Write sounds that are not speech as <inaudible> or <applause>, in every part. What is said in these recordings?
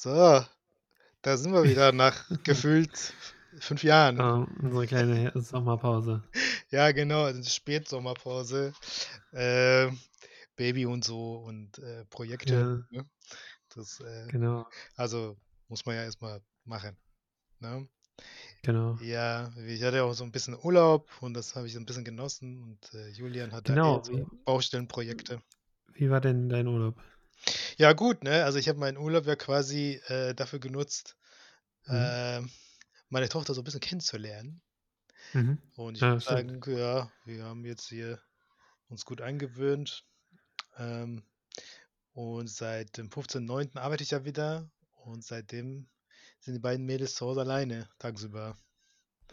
So, da sind wir wieder nach <laughs> gefühlt fünf Jahren. Ähm, unsere kleine Sommerpause. <laughs> Ja, genau, also Spätsommerpause. Äh, Baby und so und äh, Projekte. Ja, Ne? Das, äh, genau, also muss man ja erstmal machen. Ne? genau. Ja, ich hatte auch so ein bisschen Urlaub und das habe ich so ein bisschen genossen und äh, Julian hat da eher Genau, so wie, Baustellenprojekte. wie war denn dein Urlaub? Ja, gut, ne? Also ich habe meinen Urlaub ja quasi äh, dafür genutzt, Mhm. ähm, meine Tochter so ein bisschen kennenzulernen. Mhm. Und ich Ja, stimmt. sagen, ja, wir haben jetzt hier uns gut eingewöhnt. Ähm, und seit dem 15.09. arbeite ich ja wieder. Und seitdem sind die beiden Mädels zu Hause alleine, tagsüber.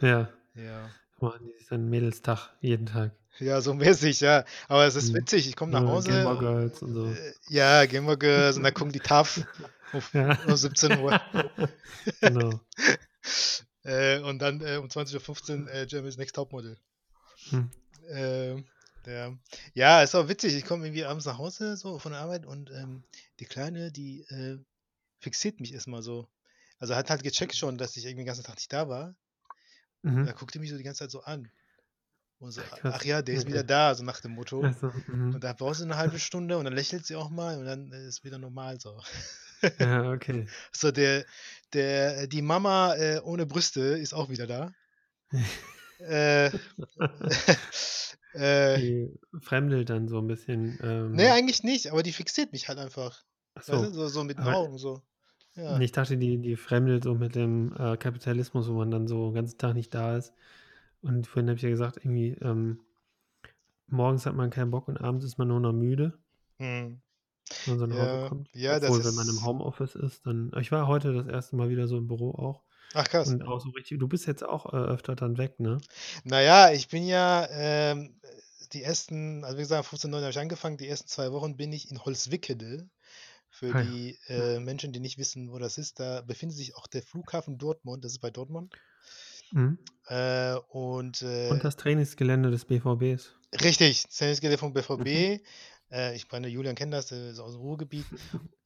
Ja, Ja. Machen die dann Mädelstag jeden Tag. Ja, so mäßig, ja. Aber es ist Mhm. witzig, ich komme nach Äh, Hause. Gameboy Girls und so. Äh, ja, Gamer Girls und dann gucken die TAF <laughs> um, Ja. um 17 Uhr. <laughs> Genau. <laughs> äh, und dann äh, um 20.15 Uhr äh, Jeremy's Next Topmodel. Hm. Ähm, ja. ja, ist auch witzig. Ich komme irgendwie abends nach Hause so von der Arbeit und ähm, die Kleine, die äh, fixiert mich erstmal so. Also hat halt gecheckt schon, dass ich irgendwie den ganzen Tag nicht da war. Mhm. da guckt die mich so die ganze Zeit so an. Und so, Ach, krass. ach ja, der ist wieder Okay. da, so nach dem Motto. Also. Und da brauchst du eine halbe Stunde und dann lächelt sie auch mal und dann äh, ist wieder normal so. Ja, <laughs> okay. So, der, der, die Mama äh, ohne Brüste ist auch wieder da. <laughs> <laughs> Äh, äh, Die fremdelt dann so ein bisschen. nee, Ähm, eigentlich nicht, aber die fixiert mich halt einfach. ach Weißt du, so. so, so mit den Aber Augen, so. Ja. ich dachte, die, die fremdelt so mit dem äh, Kapitalismus, wo man dann so den ganzen Tag nicht da ist. Und vorhin habe ich ja gesagt, irgendwie, ähm, morgens hat man keinen Bock und abends ist man nur noch müde, Hm. wenn man so nach Hause Ja, kommt. ja, das Obwohl, wenn man im. Homeoffice ist, dann. Ich war heute das erste Mal wieder so im Büro auch. Ach krass. Und auch so richtig. Du bist jetzt auch äh, öfter dann weg, ne? Naja, ich bin ja ähm, die ersten, also wie gesagt, 15.09 habe ich angefangen, die ersten zwei Wochen bin ich in Holzwickede. Für Ah die äh, Menschen, die nicht wissen, wo das ist, da befindet sich auch der Flughafen Dortmund, das ist bei Dortmund. Mhm. Äh, und Und äh, das Trainingsgelände des BVBs. richtig, Trainingsgelände vom Mhm. BVB. Äh, ich meine, Julian kennt das, der ist aus dem Ruhrgebiet.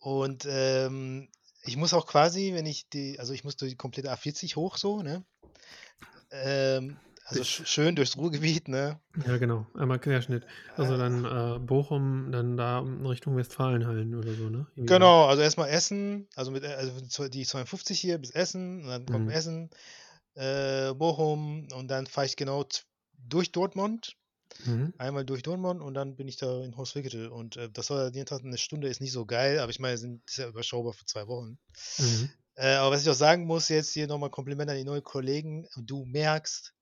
Und ähm, ich muss auch quasi, wenn ich die, also ich muss durch die komplette A40 hoch so, ne? Ähm, also schön durchs Ruhrgebiet, ne? Ja, genau. Einmal Querschnitt. Also dann äh, Bochum, dann da Richtung Westfalenhallen oder so, ne? Irgendwie. Genau, also erstmal Essen, also mit also die 52 hier bis Essen, und dann kommt Mhm. Essen, äh, Bochum und dann fahre ich genau durch Dortmund, Mhm. einmal durch Dortmund und dann bin ich da in Holzwickede und äh, das war jeden Tag eine Stunde, ist nicht so geil, aber ich meine, sind, ist ja überschaubar für zwei Wochen. Mhm. Äh, aber was ich auch sagen muss, jetzt hier nochmal Kompliment an die neuen Kollegen, du merkst,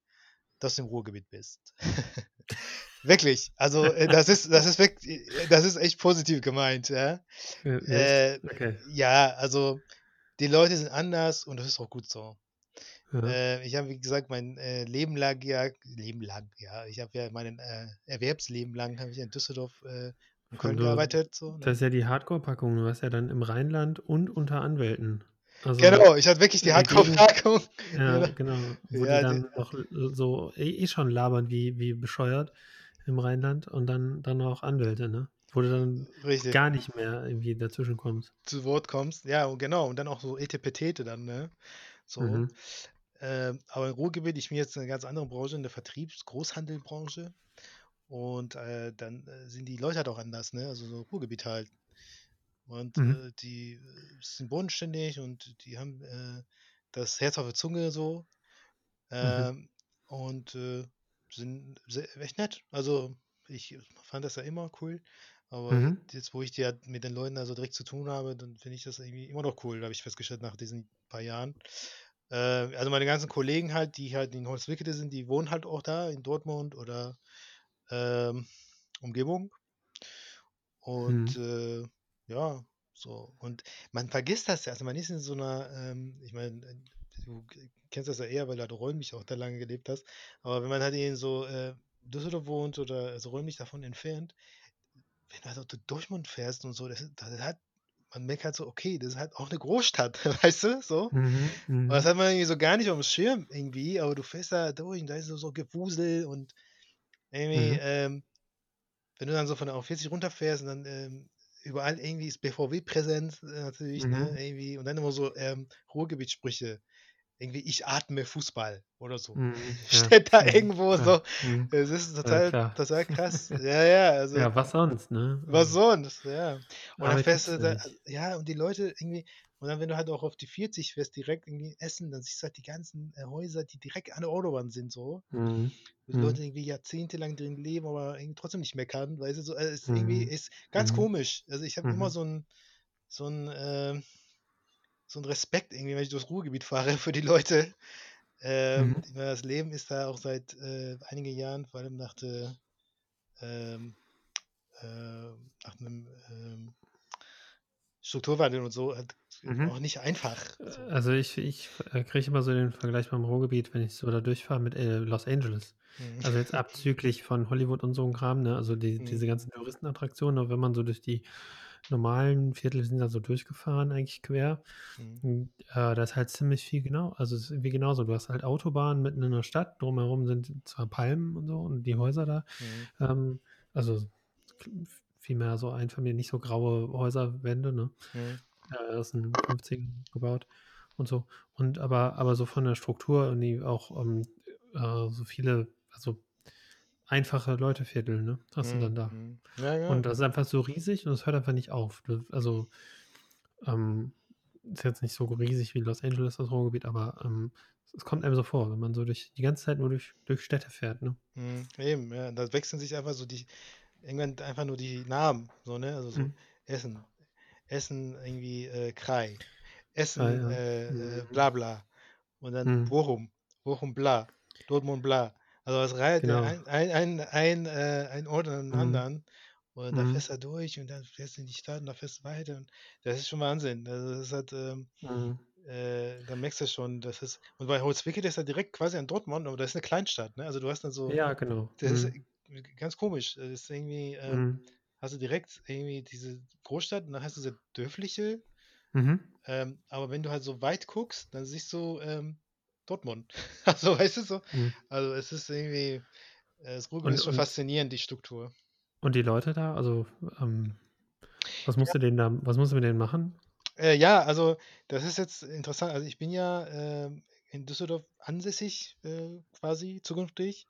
dass du im Ruhrgebiet bist. <laughs> Wirklich, also äh, das ist, das ist wirklich, das ist echt positiv gemeint, ja. Äh, Okay. ja, also die Leute sind anders und das ist auch gut so. Ja. Äh, ich habe, wie gesagt, mein äh, Leben lang, ja, Leben lang, ja, ich habe ja meinen äh, Erwerbsleben lang, habe ich in Düsseldorf äh, Und Köln du, gearbeitet. So, das ne? ist ja die Hardcore-Packung. Du warst ja dann im Rheinland und unter Anwälten. Also Genau, ich hatte wirklich die Hardcore-Packung. ja, Genau. genau, wo Ja, die die, dann noch so eh eh schon labern wie, wie bescheuert im Rheinland und dann, dann auch Anwälte, ne? Wo du dann richtig, gar nicht mehr irgendwie dazwischen kommst. zu Wort kommst. Ja, genau, und dann auch so Etepetete dann, ne? So. Mhm. Ähm, aber im Ruhrgebiet, ich bin jetzt in einer ganz anderen Branche, in der Vertriebs-Großhandelbranche. Und äh, dann äh, sind die Leute halt auch anders, ne? Also so Ruhrgebiet halt. Und Mhm. äh, die äh, sind bodenständig und die haben äh, das Herz auf der Zunge so. Mhm. Ähm, und äh, sind sehr, echt nett. Also ich fand das ja immer cool. Aber Mhm. jetzt, wo ich die halt mit den Leuten also direkt zu tun habe, dann finde ich das irgendwie immer noch cool, habe ich festgestellt nach diesen paar Jahren. Äh, also meine ganzen Kollegen halt, die halt in Holzwickede sind, die wohnen halt auch da in Dortmund oder ähm, Umgebung. Und Mhm. äh, ja, so. Und man vergisst das ja. Also man ist in so einer, ähm, ich meine, äh, du kennst das ja eher, weil du halt räumlich auch da lange gelebt hast. Aber wenn man halt in so äh, Düsseldorf wohnt oder also räumlich davon entfernt, wenn du halt auch durch Dortmund fährst und so, das, das hat, man merkt halt so, okay, das ist halt auch eine Großstadt, <laughs> weißt du, so. Mhm. Und das Mhm. hat man irgendwie so gar nicht auf dem Schirm irgendwie, aber du fährst da durch und da ist so, so Gewusel und irgendwie, Mhm. ähm, wenn du dann so von der A40 runterfährst und dann ähm, überall irgendwie ist BVB präsent, äh, natürlich, ne, Mhm. irgendwie und dann immer so, ähm, Ruhrgebietssprüche. Irgendwie: „Ich atme Fußball“ oder so. Mhm, <laughs> ja, Steht da mhm, irgendwo klar, so. mhm. Es ist Ja, total total krass. <laughs> Ja, ja, also Ja, was sonst, ne? was Also sonst, ja. Und dann fährst du ja da ja, und die Leute irgendwie und dann, wenn du halt auch auf die 40 fährst, direkt irgendwie Essen, dann siehst du halt die ganzen, äh, Häuser, die direkt an der Autobahn sind so. Mhm, die Leute mhm. irgendwie jahrzehntelang drin leben, aber irgendwie trotzdem nicht meckern, weißt du, so, äh, ist irgendwie Mhm, ist ganz komisch. Also, ich habe immer so 'n so 'n, ähm so 'n Respekt irgendwie, wenn ich durchs Ruhrgebiet fahre für die Leute. Ähm, Mhm. das Leben ist da auch seit, äh, einigen Jahren, vor allem nach der ähm, ähm, nach 'nem, ähm Strukturwandel und so halt Mhm. auch nicht einfach, Äh, so. also, ich ich, äh, kriege immer so den Vergleich beim Ruhrgebiet, wenn ich so da durchfahre mit, äh, Los Angeles. Mhm. Also, jetzt <laughs> abzüglich von Hollywood und so 'n Kram, ne? Also, die Mhm. diese ganzen Touristenattraktionen, aber wenn man so durch die normalen Viertel sind da so durchgefahren eigentlich quer. Mhm. Hm, äh, da ist halt ziemlich viel genau also, es ist irgendwie genauso. Du hast halt Autobahnen mitten in der Stadt, drumherum sind zwar Palmen und so und die Häuser da, Mhm. ähm, also, vielmehr so Einfamilien nicht so graue Häuserwände, ne? Mhm. Äh, aus den 50ern gebaut und so. Und aber aber so von der Struktur irgendwie auch, ähm, äh, so viele also, einfache Leuteviertel, ne, hast du Mhm, dann da. mhm. Ja, ja. Und das ist einfach so riesig und es hört einfach nicht auf. Du also, ähm, ist jetzt nicht so riesig wie Los Angeles, das Ruhrgebiet, aber, ähm, es kommt einem so vor, wenn man so durch die ganze Zeit nur durch durch Städte fährt, ne? Mhm, eben, ja. Da wechseln sich einfach so die irgendwann einfach nur die Namen, so, ne? Also, so Mhm. Essen Essen irgendwie, äh, Ah Essen, ja. äh, äh, Mhm. bla bla und dann Mhm. Bochum, Bochum bla, Dortmund bla. Also, es reiht Genau. ein ein ein ein äh, ein Ort an den Mhm. anderen und da Mhm. fährst du da durch und dann fährst du in die Stadt und da fährst du weiter und das ist schon Wahnsinn. Also, das halt, ähm, Mhm. äh da merkst du schon, das ist und bei Holzwickede ist ja direkt quasi an Dortmund, aber das ist 'ne Kleinstadt, ne? Also, du hast dann so Ja, genau. das ist, Mhm. ganz komisch. Das ist irgendwie, ähm Mhm. hast du direkt irgendwie diese Großstadt und dann hast du diese dörfliche Mhm. ähm, aber wenn du halt so weit guckst, dann siehst du, ähm, Dortmund. <laughs> Also, weißt du so? Mhm. Also, es ist irgendwie äh, das Ruhrgebiet ist schon faszinierend, die Struktur. und die Leute da, also, ähm, was musst Ja. du denen da was musst du mit denen machen? Äh, ja, also, das ist jetzt interessant. Also, ich bin ja, ähm, in Düsseldorf ansässig, äh, quasi zukünftig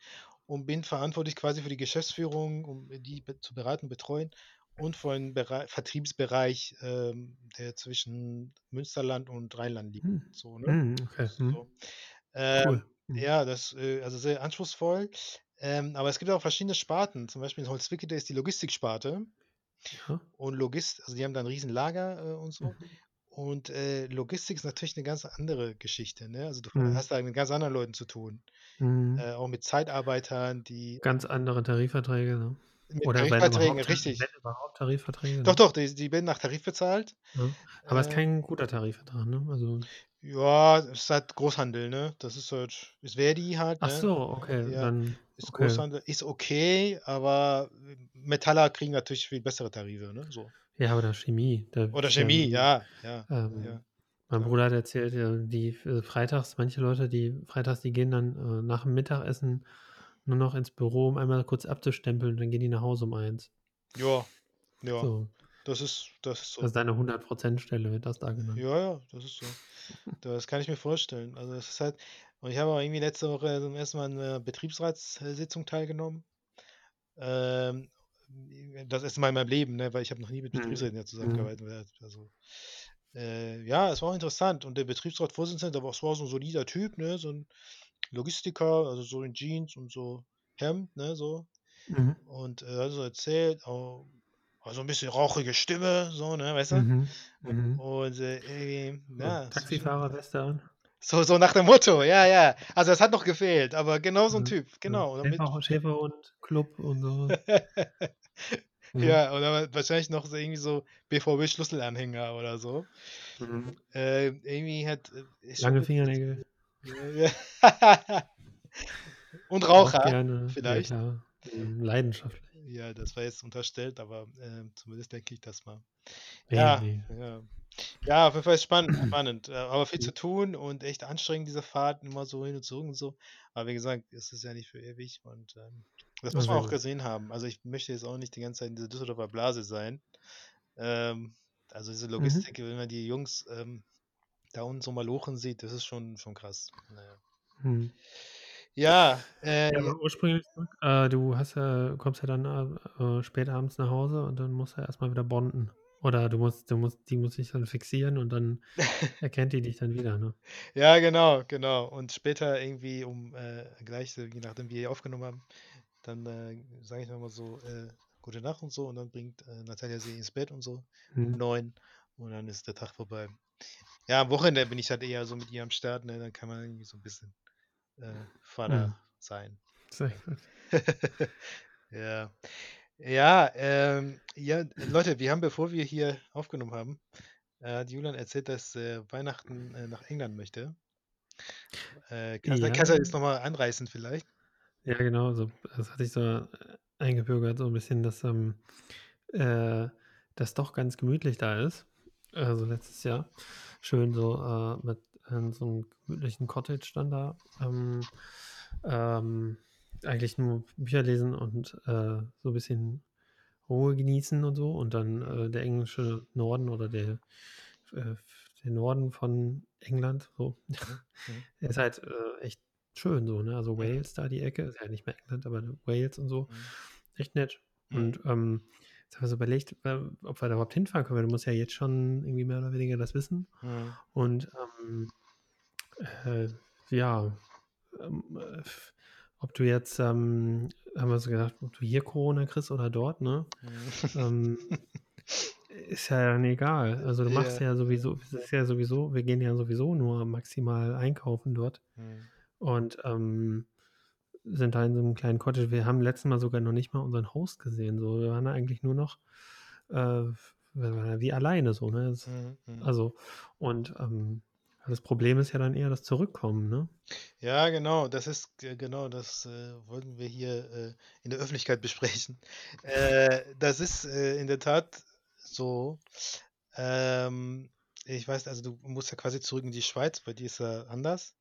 und bin verantwortlich quasi für die Geschäftsführung, um die zu beraten, betreuen und für 'n Berei Vertriebsbereich, ähm, der zwischen Münsterland und Rheinland liegt, Mhm. so, ne? Mhm, okay. Mhm. So. Ähm, Cool. Ja, das, äh also, sehr anspruchsvoll, ähm, aber es gibt auch verschiedene Sparten. Zum Beispiel in Holzwickede ist die Logistiksparte Ja. und Logist also, die haben da 'n Riesenlager, äh, und so. Mhm. Und, äh, Logistik ist natürlich 'ne ganz andere Geschichte, ne? Also, du Mhm. hast da mit ganz anderen Leuten zu tun, Mhm. äh, auch mit Zeitarbeitern, die Ganz andere Tarifverträge, ne? Mit Oder Tarifverträgen, Ta wenn richtig. überhaupt Tarifverträge, Doch, ne? doch, die die werden nach Tarif bezahlt. Ja, aber ist Ähm kein guter Tarifvertrag, ne? Also Ja, ist halt Großhandel, ne? Das ist halt ist Ver.di halt, Ach ne? so, okay, Ja, dann ist okay. Großhandel, ist okay, aber Metaller kriegen natürlich viel bessere Tarife, ne, so. Ja, oder Chemie, Oder ist Chemie, ja, ja, ähm, ja, mein. Bruder hat erzählt, die äh, freitags manche Leute, die freitags, die gehen dann, äh, nach'm Mittagessen nur noch ins Büro, um einmal kurz abzustempeln, dann gehen die nach Hause um 13:00. Ja, ja, So. das ist das ist Das so. ist eine 100 % Stelle, wird das da genannt. Ja, ja, das ist so. Das kann ich mir vorstellen. Also, das ist halt und ich habe auch irgendwie letzte Woche zum 1. Mal an 'ner Betriebsrats äh, Sitzung teilgenommen. Ähm, das 1. Mal in meinem Leben, ne, weil ich habe noch nie mit Mhm, Betriebsräten ja mhm. zusammengearbeitet, also, äh, ja, es war auch interessant und der Betriebsratsvorsitzende, der war war so 'n solider Typ, ne, so 'n Logistiker, also, so in Jeans und so Hemd, ne, so. Mhm. Und, er hat so erzählt, au also, 'n bisschen rauchige Stimme, so, ne, weißt du? Mhm, mhm. Und, äh, irgendwie, So, ja, Taxifahrerweste an? So so nach dem Motto, ja, ja. Also, es hat noch gefehlt, aber genau so 'n Mhm, Typ, ja. genau, damit Schäfer Schäferhund, Club und so <laughs> was. Mhm. Ja, oder wahrscheinlich noch so irgendwie so BVB-Schlüsselanhänger oder so. Mhm. Ähm, irgendwie hat äh, Lange. Fingernägel. Ja, <laughs> ja. Und Auch Raucher gerne, ja vielleicht. klar, mhm, leidenschaftlich. Ja, das war jetzt unterstellt, aber, ähm, zumindest denke ich das mal. Ne, Ja, ne. ja. Ja, auf jeden Fall spannend <clears throat> spannend, äh, aber viel Mhm. zu tun und echt anstrengend, diese Fahrten immer so hin und zurück und so. Aber wie gesagt, es ist ja nicht für ewig und, ähm, das muss man auch gesehen haben. Also, ich möchte jetzt auch nicht die ganze Zeit in dieser Düsseldorfer Blase sein. Ähm, also diese Mhm. Logistik, wenn man die Jungs ähm, da unten so malochen sieht, das ist schon, schon krass. Naja. Mhm. Ja, äh, Ja, ja, ursprünglich zurück, äh, du hast ja kommst ja dann, äh, äh, spät abends nach Hause und dann musst du erst mal wieder bonden. Oder du musst du musst die muss sich dann fixieren und dann <laughs> erkennt die dich dann wieder, ne? ja, genau, genau. Und später irgendwie um äh, gleich, so, je nachdem, wie wir hier aufgenommen haben, dann äh, sage ich nochmal so, äh, gute Nacht und so und dann bringt äh, Natalia sie ins Bett und so um Mhm. neun und dann ist der Tag vorbei. Ja, am Wochenende bin ich halt eher so mit ihr am Start, ne? Dann kann man irgendwie so ein bisschen äh, Vater Mhm. sein. Sehr gut. <laughs> Ja. Ja, ähm, ja, Leute, wir haben, bevor wir hier aufgenommen haben, äh, hat Julian erzählt, dass äh, Weihnachten äh, nach England möchte. Äh, kannst, du- kannst du Ja. das nochmal anreißen vielleicht? Ja, genau, so das hatte ich so, äh, eingebürgert, so 'n bisschen, dass, ähm, äh, das doch ganz gemütlich da ist. Also, letztes Jahr schön so, äh, mit, ähm, so 'nem gemütlichen Cottage dann da, ähm, ähm, eigentlich nur Bücher lesen und, äh, so 'n bisschen Ruhe genießen und so und dann, äh, der englische Norden oder der äh, der Norden von England so, Mhm. Mhm. <laughs> der ist halt, äh, echt schön so, ne? Also, Mhm. Wales da die Ecke, ist ja nicht mehr England, aber Wales und so, Mhm. echt nett. Mhm. Und, ähm, jetzt haben wir so überlegt, äh, ob wir da überhaupt hinfahren können, weil du musst ja jetzt schon irgendwie mehr oder weniger das wissen. Mhm. Und, ähm, äh, ja, ähm, äh, ob du jetzt, ähm haben wir so gedacht, ob du hier Corona kriegst oder dort, ne? Ähm, ist ja dann egal. Also, du machst Ja. ja sowieso es ist ja sowieso wir gehen ja sowieso nur maximal einkaufen dort Mhm. und, ähm, sind da in so 'nem kleinen Cottage. Wir haben letztes Mal sogar noch nicht mal unseren Host gesehen, so. Wir waren da eigentlich nur noch, äh, wie alleine so, ne? Das Mhm. Mhm. also, und, ähm, das Problem ist ja dann eher das Zurückkommen, ne? Ja, genau, das ist genau, das äh, wollten wir hier äh, in der Öffentlichkeit besprechen. Äh, das ist äh, in der Tat so. Ähm, ich weiß, also du musst ja quasi zurück in die Schweiz, bei dir ist ja anders.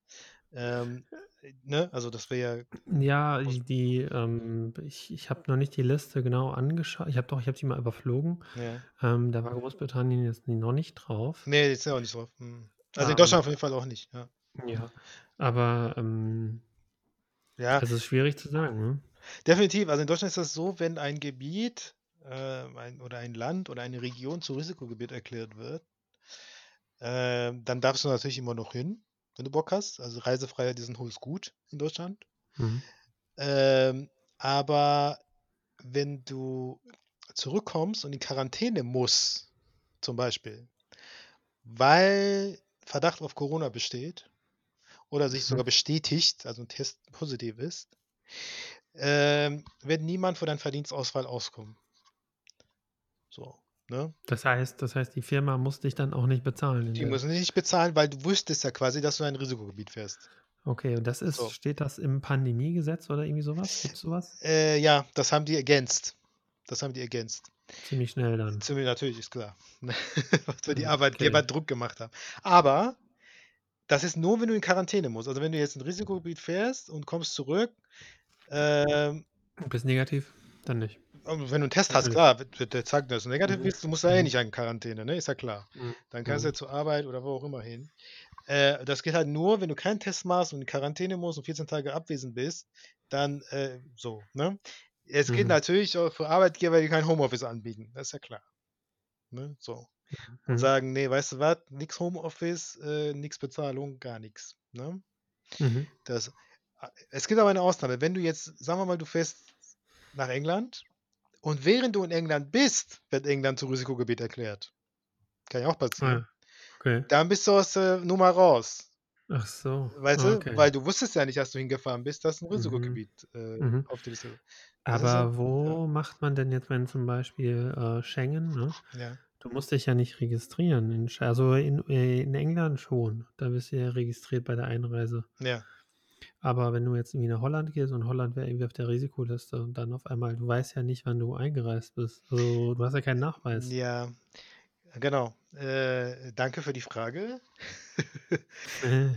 Ähm, äh, ne? Also das wäre ja Ja, Groß die ähm ich ich habe noch nicht die Liste genau angeschaut. Ich habe doch ich habe die mal überflogen. Ja. Ähm, da war Großbritannien jetzt noch nicht drauf. Ne, ist ja auch nicht drauf. Mhm. Also in Ähm, Deutschland auf jeden Fall auch nicht, ja. ja, aber, ähm Ja, also, ist schwierig zu sagen, ne? definitiv. Also in Deutschland ist das so, wenn ein Gebiet, ähm, ein oder ein Land oder eine Region zu Risikogebiet erklärt wird ähm, dann darfst du natürlich immer noch hin, wenn du Bock hast. Also Reisefreiheit ist 'n hohes Gut in Deutschland. Mhm. Ähm, aber wenn du zurückkommst und in Quarantäne musst, zum Beispiel, weil Verdacht auf Corona besteht oder sich sogar Mhm. bestätigt, also 'n Test positiv ist, ähm, wird niemand für deinen Verdienstausfall auskommen. So, ne? Das heißt das heißt, die Firma muss dich dann auch nicht bezahlen Die müssen dich nicht bezahlen, weil du wusstest ja quasi, dass du in ein Risikogebiet fährst. Okay, und das ist So. steht das im Pandemiegesetz oder irgendwie so was? Gibt's so was? Äh, ja, das haben die ergänzt. Das haben die ergänzt. Ziemlich schnell dann. Ziemlich natürlich, ist klar. <laughs> Weil die Mhm, Arbeitgeber okay. Druck gemacht haben. Aber das ist nur, wenn du in Quarantäne musst. Also, wenn du jetzt in 'n Risikogebiet fährst und kommst zurück, ähm Und bist negativ? Dann nicht. Wenn du 'n Test hast, Natürlich. klar, wird der zeigen, dass du negativ Mhm. bist, du musst da eh Mhm. nicht in Quarantäne, ne? Ist ja klar. Mhm. Dann kannst du ja zur Arbeit oder wo auch immer hin. Äh, das geht halt nur, wenn du keinen Test machst und in Quarantäne musst und 14 Tage abwesend bist, dann, äh, so, ne? Es geht Mhm. natürlich auch für Arbeitgeber, die kein Homeoffice anbieten, das ist ja klar. Ne, so. Und Mhm. sagen: „Ne, weißt du was? Nix Homeoffice, äh, nix Bezahlung, gar nix“, ne? Mhm. Das a es gibt aber eine Ausnahme. Wenn du jetzt sagen wir mal, du fährst nach England und während du in England bist, wird England zu Risikogebiet erklärt. Kann ja auch Ah passieren. ja, okay. Dann bist du aus der Nummer raus. Ach so, Weißt ah, du? okay. Weil du wusstest ja nicht, als du hingefahren bist, dass 'n Mhm. Risikogebiet, äh, Mhm. auf der Liste das ist ja Aber ja. wo macht man denn jetzt, wenn zum Beispiel, äh, Schengen, ne? Ja. Du musst dich ja nicht registrieren in also, in äh, in England schon. Da bist du ja registriert bei der Einreise. Ja. Aber wenn du jetzt irgendwie nach Holland gehst und Holland wäre irgendwie auf der Risikoliste und dann auf einmal du weißt ja nicht, wann du eingereist bist. Also, du hast ja keinen Nachweis. Ja, genau. Äh, danke für die Frage. <laughs>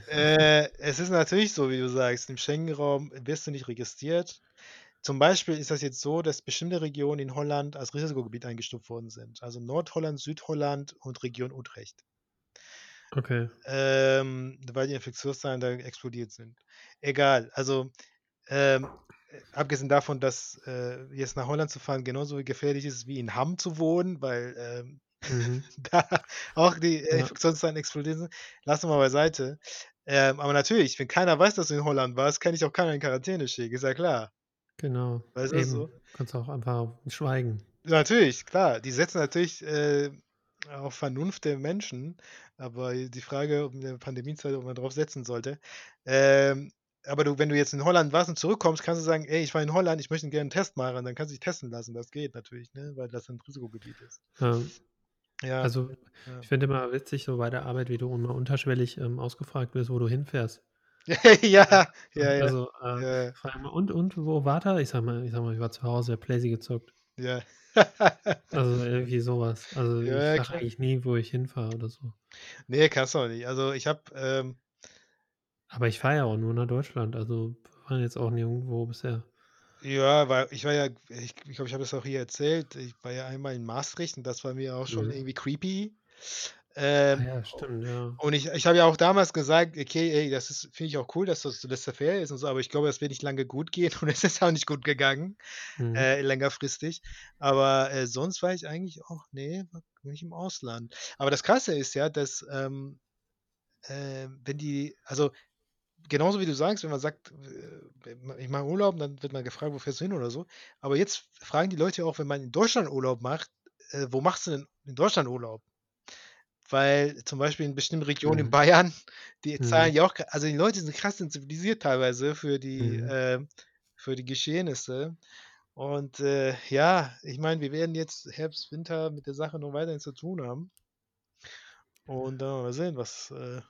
Äh, es ist natürlich so, wie du sagst, im Schengen-Raum wirst du nicht registriert. zum Beispiel ist das jetzt so, dass bestimmte Regionen in Holland als Risikogebiet eingestuft worden sind. Also Nordholland, Südholland und Region Utrecht. Okay. Ähm, weil die Infektionszahlen da explodiert sind. Egal, also ähm, äh, abgesehen davon, dass äh, jetzt nach Holland zu fahren genauso gefährlich ist wie in Hamm zu wohnen, weil ähm, Mhm. <laughs> da auch die Ja. Infektionszahlen explodiert sind, lassen wir mal beiseite. Ähm, aber natürlich, wenn keiner weiß, dass du in Holland warst, kann ich auch keiner in Quarantäne schicken, ist ja klar. Genau. Weißt du, so? Kannst auch einfach schweigen. Natürlich, klar. Die setzen natürlich äh, auf Vernunft der Menschen, aber die Frage, ob in der Pandemiezeit, ob man drauf setzen sollte. Ähm, aber du, wenn du jetzt in Holland warst und zurückkommst, kannst du sagen, ey, ich war in Holland, ich möchte gerne einen Test machen, dann kannst du dich testen lassen. Das geht natürlich, ne? weil das ein Risikogebiet ist. Ähm, Ja. also, ja. ich finde immer witzig, so bei der Arbeit, wie du immer unterschwellig ähm, ausgefragt wirst, wo du hinfährst. <laughs> ja, ja, ja, Also, äh, ja, ja, und, und, wo war er? Ich sag mal, ich sag mal, ich war zu Hause, Playsee gezockt. ja. Also irgendwie sowas. Also Ja, ich klar. eigentlich nie, wo ich hinfahre oder so. nee, kannst du auch nicht. Also ich habe, ähm, Aber ich fahre ja auch nur nach Deutschland. Also wir waren jetzt auch nirgendwo bisher. ja, weil ich war ja, ich glaube, ich, glaub, ich habe das auch hier erzählt, ich war ja einmal in Maastricht und das war mir auch schon Mhm. irgendwie creepy. Ah Ähm, ja, stimmt, ja. Und ich, ich habe ja auch damals gesagt, okay, ey, das ist, finde ich auch cool, dass das laissez faire ist und so, aber ich glaube, das wird nicht lange gut gehen <laughs> und es ist auch nicht gut gegangen, Mhm. äh, längerfristig. Aber äh, sonst war ich eigentlich auch, nee, bin ich im Ausland. Aber das Krasse ist ja, dass, ähm, äh, wenn die, also genauso wie du sagst, wenn man sagt, äh, ich mache Urlaub, dann wird man gefragt, wo fährst du hin oder so. Aber jetzt fragen die Leute auch, wenn man in Deutschland Urlaub macht, äh, wo machst du denn in Deutschland Urlaub? Weil zum Beispiel in bestimmten Regionen in Mhm. Bayern, die zahlen Mhm. ja auch, also die Leute sind krass sensibilisiert teilweise für die, äh, für die Geschehnisse. Und äh, ja, ich meine, wir werden jetzt Herbst, Winter mit der Sache noch weiterhin zu tun haben. Und dann mal sehen, was, äh,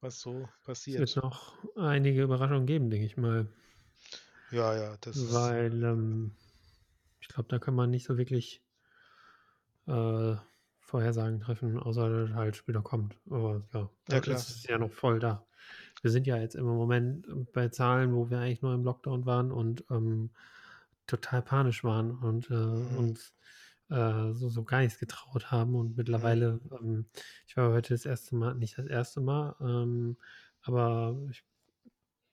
was so Es wird passiert. noch einige Überraschungen geben, denke ich mal. Ja, ja, das ist. Weil ähm, ich glaube, da kann man nicht so wirklich äh, Vorhersagen treffen, außer dass es halt später kommt. Aber ja, Ja, klar. es ist ja noch voll da. Wir sind ja jetzt im Moment bei Zahlen, wo wir eigentlich nur im Lockdown waren und ähm, total panisch waren und äh, Mhm. uns äh, so, so gar nichts getraut haben. Und Mhm. mittlerweile, ähm, ich war heute das erste Mal, nicht das erste Mal, ähm, aber ich,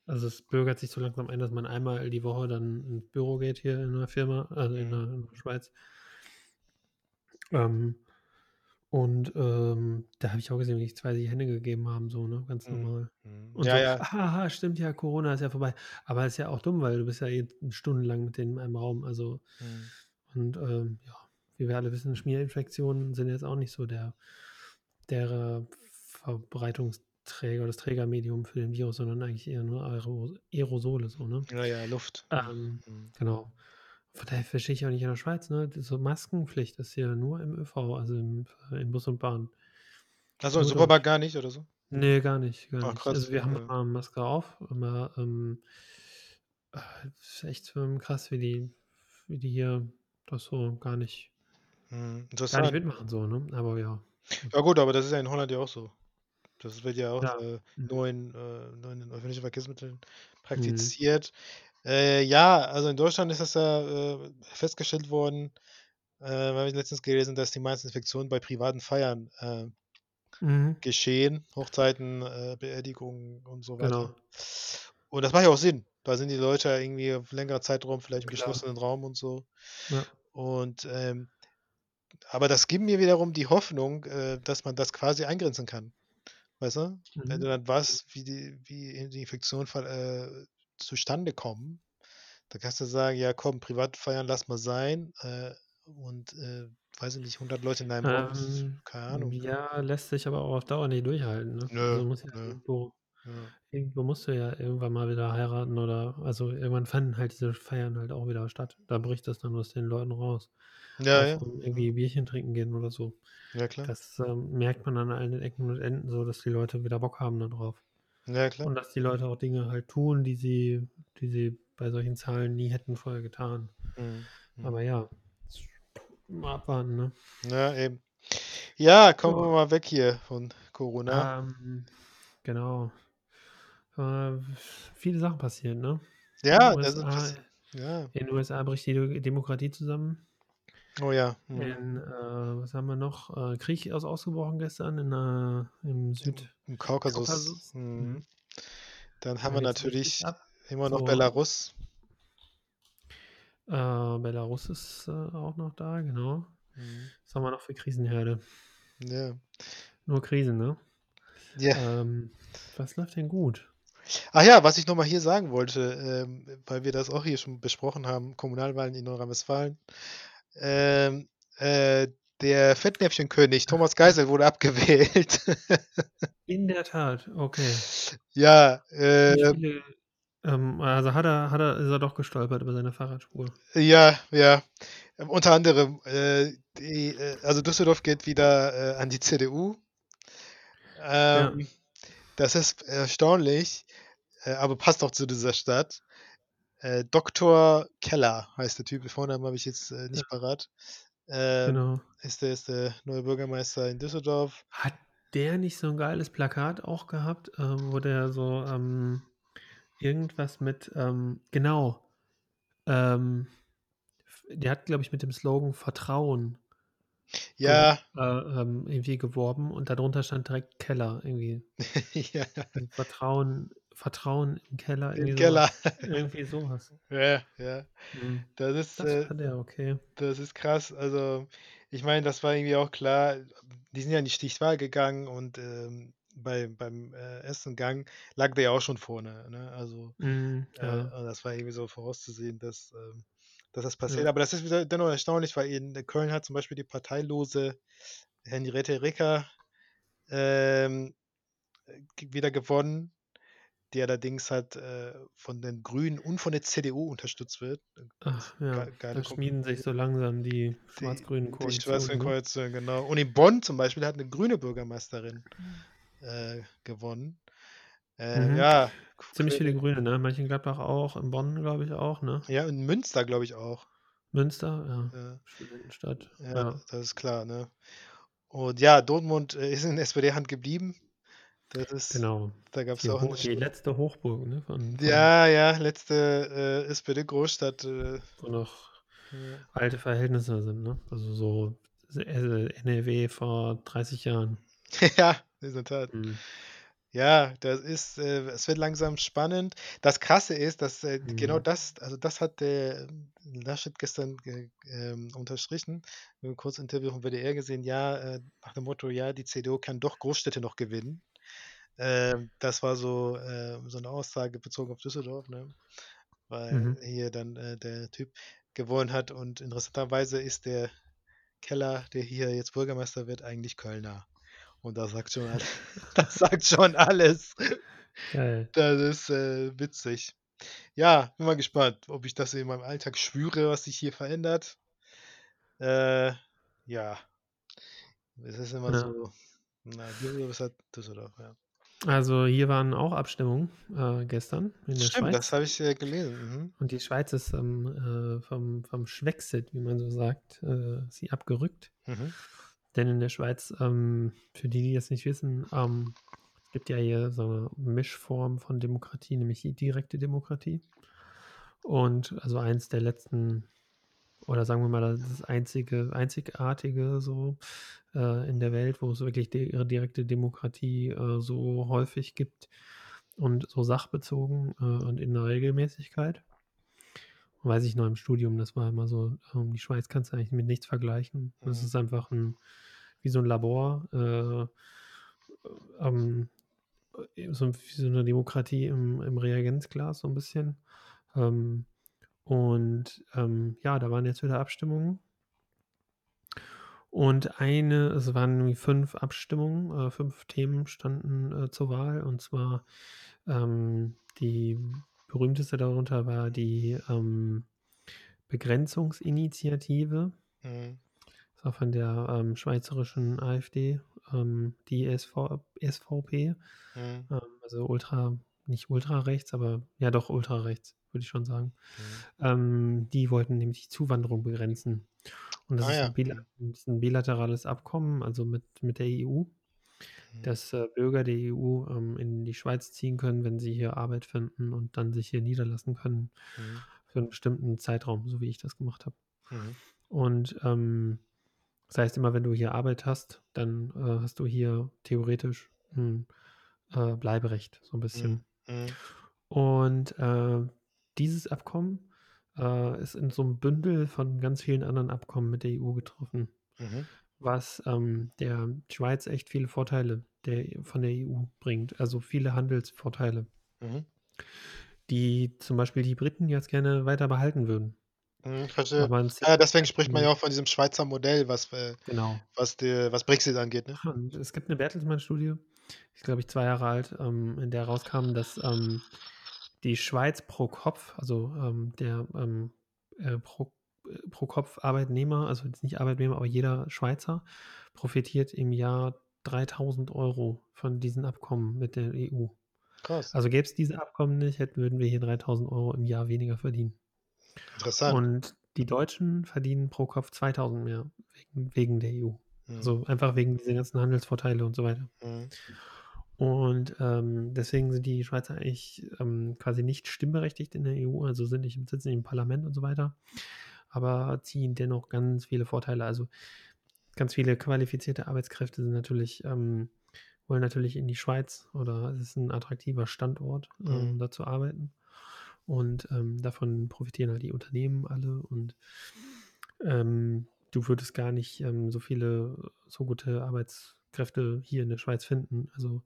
also es bürgert sich so langsam ein, dass man einmal die Woche dann ins Büro geht hier in der Firma, also in Mhm. der, in der Schweiz. Ähm, und ähm, da habe ich auch gesehen, wie sich zwei die Hände gegeben haben, so, ne, ganz Mhm. normal. Mhm. Und Ja, so, ja. haha, stimmt ja, Corona ist ja vorbei. Aber ist ja auch dumm, weil du bist ja eh stundenlang mit denen in einem Raum. Also, Mhm. und ähm, ja, wie wir alle wissen, Schmierinfektionen sind jetzt auch nicht so der, der Verbreitungsträger, das Trägermedium für den Virus, sondern eigentlich eher nur Aero- Aerosole, so, ne? Ja, ja, Luft. Ähm, Mhm. genau. Von daher verstehe ich auch nicht in der Schweiz, ne? So Maskenpflicht ist hier nur im ÖV, also im, in Bus und Bahn. Achso, im Supermarkt gar nicht oder so? Nee, gar nicht, gar Ach, nicht. krass. Also wir haben Ja. immer Maske auf, aber ähm, äh, ist echt krass, wie die, wie die hier das so gar nicht, Mhm. gar nicht mitmachen, so, ne? Aber ja. Ja, gut, aber das ist ja in Holland ja auch so. Das wird ja auch Ja. äh, Mhm. nur, in, äh, nur in öffentlichen Verkehrsmitteln Mhm. Äh, ja, also in Deutschland ist das ja äh, festgestellt worden, äh, habe ich letztens gelesen, dass die meisten Infektionen bei privaten Feiern äh, Mhm. geschehen. Hochzeiten, äh, Beerdigungen und so weiter. Genau. Und das macht ja auch Sinn. Da sind die Leute irgendwie auf längerer Zeitraum vielleicht im Klar. geschlossenen Raum und so. Ja. Und ähm, aber das gibt mir wiederum die Hoffnung, äh, dass man das quasi eingrenzen kann. Weißt du? Wenn du Mhm. dann weißt, wie die, wie die Infektionen ver- äh, zustande kommen, dann kannst du sagen, ja komm, Privatfeiern lass mal sein. Äh, und äh, weiß ich nicht, 100 Leute in einem Raum, ist, Ähm, keine Ahnung. Ne? ja, lässt sich aber auch auf Dauer nicht durchhalten, ne? Nö, Also ja nö. irgendwo, Ja. irgendwo musst du ja irgendwann mal wieder heiraten oder, also irgendwann fanden halt diese Feiern halt auch wieder statt. Da bricht das dann aus den Leuten raus. Ja, Auch ja. um irgendwie Bierchen trinken gehen oder so. Ja, klar. Das ähm, merkt man an allen Ecken und Enden so, dass die Leute wieder Bock haben darauf. Ja, klar. Und dass die Leute auch Dinge halt tun, die sie, die sie bei solchen Zahlen nie hätten vorher getan. Mhm. Mhm. Aber ja, mal abwarten, ne? Ja, eben. Ja, kommen wir Ja. mal weg hier von Corona. Ähm, genau. Äh, viele Sachen passieren, ne? Ja, In den das ist, USA, das, Ja. In den USA bricht die De Demokratie zusammen. Oh ja. Mhm. In, äh, was haben wir noch? Äh, Krieg ist ausgebrochen gestern in, äh, im Süd Im Kaukasus. Kaukasus. Mhm. Mhm. Dann Da haben wir geht's richtig natürlich immer noch So. Belarus. Äh, Belarus ist äh, auch noch da, genau. Mhm. Was haben wir noch für Krisenherde? Ja. Nur Krisen, ne? Ja. Ähm, was läuft denn gut? Ach ja, was ich nochmal hier sagen wollte, ähm, weil wir das auch hier schon besprochen haben, Kommunalwahlen in Nordrhein-Westfalen. Ähm, äh, der Fettnäpfchenkönig Thomas Geisel wurde abgewählt. <laughs> In der Tat, okay. ja, äh, viele, ähm, also hat er, hat er, ist er doch gestolpert über seine Fahrradspur. ja, ja. Ähm, Unter anderem, äh, die, äh, also Düsseldorf geht wieder äh, an die CDU. Ja. Ähm, Das ist erstaunlich, äh, aber passt auch zu dieser Stadt. Äh, Dr. Keller heißt der Typ, den Vornamen habe ich jetzt äh, nicht parat. Ähm, Genau. ist, der, ist der neue Bürgermeister in Düsseldorf. Hat der nicht so ein geiles Plakat auch gehabt, ähm, wo der so ähm, irgendwas mit, ähm, genau, ähm, der hat, glaube ich, mit dem Slogan Vertrauen Ja, äh, ähm, irgendwie geworben und darunter stand direkt Keller irgendwie. <laughs> ja, Also Vertrauen, Vertrauen im Keller, im irgendwie Keller. sowas. <laughs> Irgendwie sowas. ja, ja. Mhm. Das ist, Das äh, der, okay. das ist krass. Also, ich meine, das war irgendwie auch klar. Die sind ja in die Stichwahl gegangen und ähm, bei, beim äh, ersten Gang lag der ja auch schon vorne. Ne? Also, Mhm, Äh, ja. und das war irgendwie so vorauszusehen, dass, ähm, dass das passiert. Ja. Aber das ist wieder dennoch erstaunlich, weil in Köln hat zum Beispiel die parteilose Henriette Recker ähm, g- wieder gewonnen, die allerdings halt äh, von den Grünen und von der CDU unterstützt wird. Ach ja, da schmieden sich so langsam die schwarz-grünen Die Koalitionen. schwarze Ne? Genau. Und in Bonn zum Beispiel hat eine grüne Bürgermeisterin äh, gewonnen. Äh, Mhm. Ja, Ziemlich viele Grüne, ne? Mönchengladbach auch, in Bonn, glaube ich, auch, ne? Ja, in Münster, glaube ich, auch. Münster, ja. Ja. Studentenstadt. Ja, Ja. das ist klar, ne? Und ja, Dortmund äh, ist in SPD-Hand geblieben. Ist, Genau. da gab es auch Ho eine. die letzte Hochburg, ne? Von, von, Ja, ja, letzte äh, SPD-Großstadt. Äh, Wo noch ja. alte Verhältnisse sind, ne? Also so äh, NRW vor 30 Jahren. <laughs> ja, in der Tat. Mhm. Ja, das ist, äh, es wird langsam spannend. Das Krasse ist, dass äh, genau Mhm. das, also das hat der Laschet gestern ge, ähm, unterstrichen. Wir haben ein kurzes Interview vom WDR gesehen, ja, äh, nach dem Motto, ja, die CDU kann doch Großstädte noch gewinnen. Ähm, das war so, äh, so eine Aussage bezogen auf Düsseldorf, ne? Weil Mhm. hier dann äh, der Typ gewonnen hat und interessanterweise ist der Keller, der hier jetzt Bürgermeister wird, eigentlich Kölner. Und das sagt schon, all- <laughs> <laughs> das sagt schon alles. Geil. Das ist äh, witzig. Ja, bin mal gespannt, ob ich das in meinem Alltag spüre, was sich hier verändert. Äh, ja, es ist immer Ja. so. Na, Düsseldorf ist halt Düsseldorf, ja. Also hier waren auch Abstimmungen äh, gestern in der Stimmt, das Schweiz. habe ich äh, gelesen. Mhm. Und die Schweiz ist ähm, äh, vom, vom Schwexit, wie man so sagt, äh, sie abgerückt. Mhm. Denn in der Schweiz, ähm, für die, die das nicht wissen, ähm, es gibt ja hier so eine Mischform von Demokratie, nämlich die direkte Demokratie. Und also eins der letzten, oder sagen wir mal, das einzige, einzigartige so äh, in der Welt, wo es wirklich die, direkte Demokratie äh, so häufig gibt und so sachbezogen äh, und in der Regelmäßigkeit. Weiß ich noch im Studium, das war immer so, ähm, die Schweiz kannst du eigentlich mit nichts vergleichen. Das Mhm. ist einfach ein, wie so ein Labor, äh, ähm, so, wie so eine Demokratie im, im Reagenzglas, so ein bisschen. Ähm, und ähm, ja, da waren jetzt wieder Abstimmungen. Und eine, es waren irgendwie fünf Abstimmungen, äh, fünf Themen standen äh, zur Wahl. Und zwar ähm, die berühmteste darunter war die ähm, Begrenzungsinitiative. Mhm. Das war von der ähm, schweizerischen AfD, ähm, die SV, SVP, Mhm. ähm, also ultra, nicht ultra rechts, aber ja doch ultra rechts, würde ich schon sagen. Mhm. Ähm, die wollten nämlich die Zuwanderung begrenzen. Und das Ah ist, ja. ein ist ein bilaterales Abkommen, also mit, mit der EU, Mhm. dass äh, Bürger der EU ähm, in die Schweiz ziehen können, wenn sie hier Arbeit finden und dann sich hier niederlassen können Mhm. für 'n bestimmten Zeitraum, so wie ich das gemacht habe. Mhm. Und, ähm, das heißt immer, wenn du hier Arbeit hast, dann, äh, hast du hier theoretisch 'n, äh, Bleiberecht, so 'n Mhm. bisschen. Mhm. Und, äh, dieses Abkommen, äh, ist in so 'nem Bündel von ganz vielen anderen Abkommen mit der EU getroffen, Mhm. was, ähm, der Schweiz echt viele Vorteile der von der EU bringt, also viele Handelsvorteile. Mhm. Die zum Beispiel die Briten jetzt gerne weiter behalten würden. Mhm, Ja, deswegen spricht man mhm. ja auch von diesem Schweizer Modell, was, äh Genau. was de was Brexit angeht, ne? Es gibt 'ne Bertelsmann-Studie, die ist, glaube ich, 2 Jahre alt, ähm, in der rauskam, dass, ähm, die Schweiz pro Kopf, also, ähm, der, ähm, äh, pro äh, pro Kopf Arbeitnehmer, also jetzt nicht Arbeitnehmer, aber jeder Schweizer profitiert im Jahr 3.000 € von diesen Abkommen mit der EU. Krass. Also gäbe es diese Abkommen nicht, hätten würden wir hier 3.000 € im Jahr weniger verdienen. Interessant. Und die Deutschen verdienen pro Kopf 2.000 mehr wegen wegen der EU. Mhm. Also einfach wegen dieser ganzen Handelsvorteile und so weiter. Mhm. Und, ähm, deswegen sind die Schweizer eigentlich, ähm, quasi nicht stimmberechtigt in der EU, also sind nicht im sitzen im Parlament und so weiter, aber ziehen dennoch ganz viele Vorteile. Also, ganz viele qualifizierte Arbeitskräfte sind natürlich, ähm wollen natürlich in die Schweiz oder es ist 'n attraktiver Standort, ähm, Mhm. da zu arbeiten. Und, ähm, davon profitieren halt die Unternehmen alle und, ähm, du würdest gar nicht, so viele so gute Arbeitskräfte hier in der Schweiz finden. Also,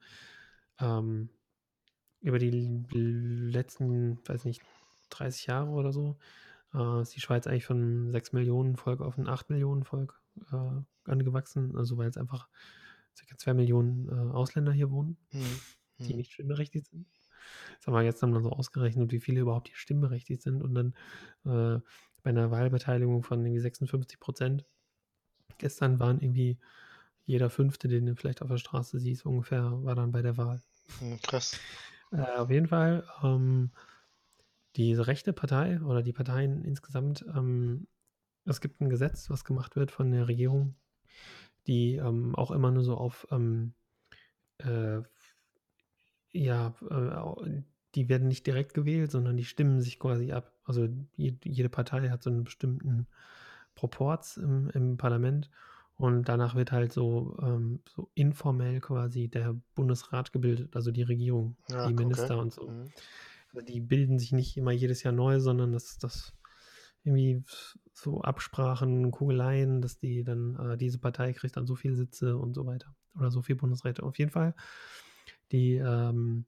ähm, über die letzten, weiß nicht, 30 Jahre oder so, äh, ist die Schweiz eigentlich von 6.000.000 Volk auf 'n 8.000.000 Volk, äh, angewachsen, also weil's einfach circa 2.000.000, äh, Ausländer hier wohnen, Mhm. die Mhm. nicht stimmberechtigt sind. Das haben wir gestern mal so ausgerechnet, wie viele überhaupt hier stimmberechtigt sind und dann, äh, bei 'ner Wahlbeteiligung von irgendwie 56 %. Gestern waren irgendwie jeder 5., den du vielleicht auf der Straße siehst, ungefähr, war dann bei der Wahl. Mhm, krass. Äh, auf jeden Fall, ähm, diese rechte Partei oder die Parteien insgesamt, ähm es gibt 'n Gesetz, was gemacht wird von der Regierung, die, ähm, auch immer nur so auf, ähm, äh, ja, äh, die werden nicht direkt gewählt, sondern die stimmen sich quasi ab. Also jed jede Partei hat so 'nen bestimmten Proporz im im Parlament und danach wird halt so, ähm, so informell quasi der Bundesrat gebildet, also die Regierung, Ja, die okay. Minister und so. Mhm. Also die bilden sich nicht immer jedes Jahr neu, sondern das das irgendwie so Absprachen, Kugeleien, dass die dann äh, diese Partei kriegt dann so viele Sitze und so weiter oder so viel Bundesräte. Auf jeden Fall, die, ähm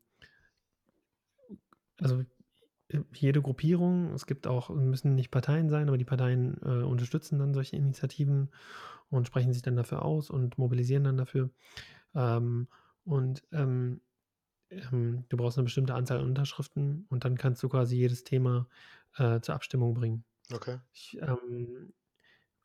also, jede Gruppierung es gibt auch müssen nicht Parteien sein, aber die Parteien, äh, unterstützen dann solche Initiativen und sprechen sich dann dafür aus und mobilisieren dann dafür. Ähm, und, ähm, ähm, du brauchst 'ne bestimmte Anzahl an Unterschriften und dann kannst du quasi jedes Thema, äh, zur Abstimmung bringen. Okay. Ich, ähm,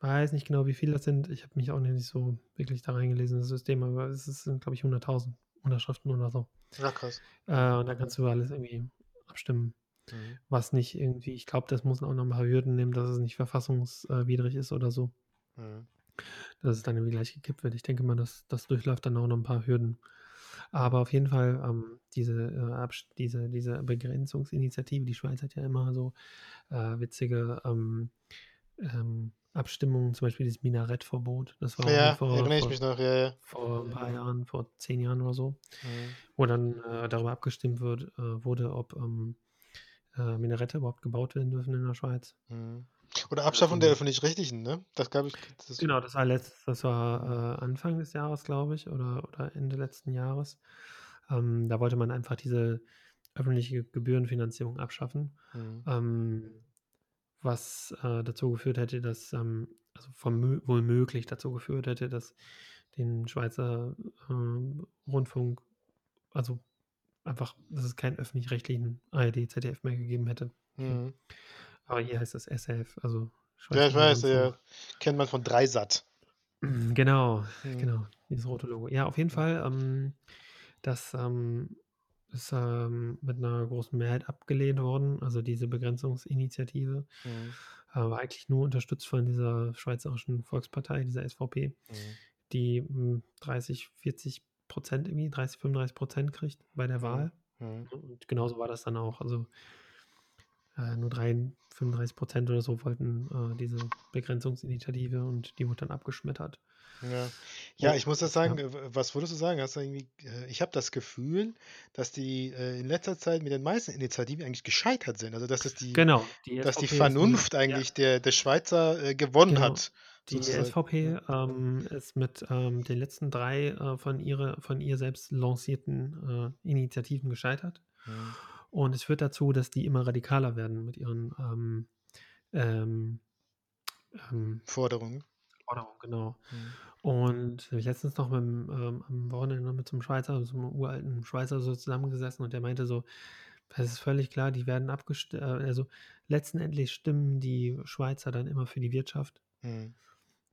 weiß nicht genau, wie viele das sind. Ich habe mich auch nicht so wirklich da reingelesen in das System, aber es sind, glaube ich, 100.000 Unterschriften oder so. Ja, krass. Äh, und dann kannst du über alles irgendwie abstimmen, Mhm. was nicht irgendwie ich glaube, das muss auch noch 'n paar Hürden nehmen, dass es nicht verfassungs äh, widrig ist oder so. Mhm. Dass es dann irgendwie gleich gekippt wird. Ich denke mal, das das durchläuft dann auch noch 'n paar Hürden. Aber auf jeden Fall, ähm, diese, äh, diese diese Begrenzungsinitiative die Schweiz hat ja immer so, äh, witzige, ähm, ähm, Abstimmungen, zum Beispiel dieses Minarettverbot. Das war Ja, vor erinnere ich vor mich noch, ja, ja. vor 'n paar Jahren, vor 10 Jahren oder so, Mhm. wo dann, äh, darüber abgestimmt wird äh, wurde, ob, ähm, äh, Minarette überhaupt gebaut werden dürfen in der Schweiz. Mhm. Oder Abschaffung der Ähm Öffentlich-Rechtlichen, ne? Das gab ich das Genau, das war letzt das war, äh, Anfang des Jahres, glaube ich, oder oder Ende letzten Jahres. Ähm, da wollte man einfach diese öffentliche Gebührenfinanzierung abschaffen, Mhm. ähm, was, äh, dazu geführt hätte, dass, ähm also wohl möglich dazu geführt hätte, dass den Schweizer, ähm, Rundfunk also einfach dass es keinen öffentlich-rechtlichen ARD, ZDF mehr gegeben hätte. Mhm. Aber hier heißt das SRF, also Ja, ich weiß, ja. Kennt man von Dreisat. <clears throat> Genau, Mhm. genau, dieses rote Logo. Ja, auf jeden. Fall, ähm, das, ähm, ist, ähm, mit 'ner großen Mehrheit abgelehnt worden, also diese Begrenzungsinitiative. Mhm. Äh, war eigentlich nur unterstützt von dieser Schweizerischen Volkspartei, dieser SVP, Mhm. die, hm, 30, 40 % irgendwie, 30, 35 % kriegt bei der Mhm. Wahl. Mhm. Und genauso war das dann auch. Also äh, nur 3 35% oder so wollten, äh, diese Begrenzungsinitiative und die wurde dann abgeschmettert. Ja. Ja, ich muss das ja. sagen, äh, w was würdest du sagen? Hast du irgendwie äh, ich habe das Gefühl, dass die, äh, in letzter Zeit mit den meisten Initiativen eigentlich gescheitert sind. Also, dass es die Genau, die dass die Vernunft ja. eigentlich der der Schweizer, äh, gewonnen Genau. hat, Die. SVP, Ja. ähm, ist mit, ähm, den letzten 3, äh, von ihre von ihr selbst lancierten, äh, Initiativen gescheitert. Mhm. Und es führt dazu, dass die immer radikaler werden mit ihren, ähm, ähm, ähm Forderungen. Forderungen, genau. Mhm. Und ich letztens noch mit'm ähm, am Wochenende mit so 'nem Schweizer so 'nem uralten Schweizer so zusammengesessen und der meinte so: „Es ist völlig klar, die werden abgest äh, also, letztendlich stimmen die Schweizer dann immer für die Wirtschaft.“ Mhm.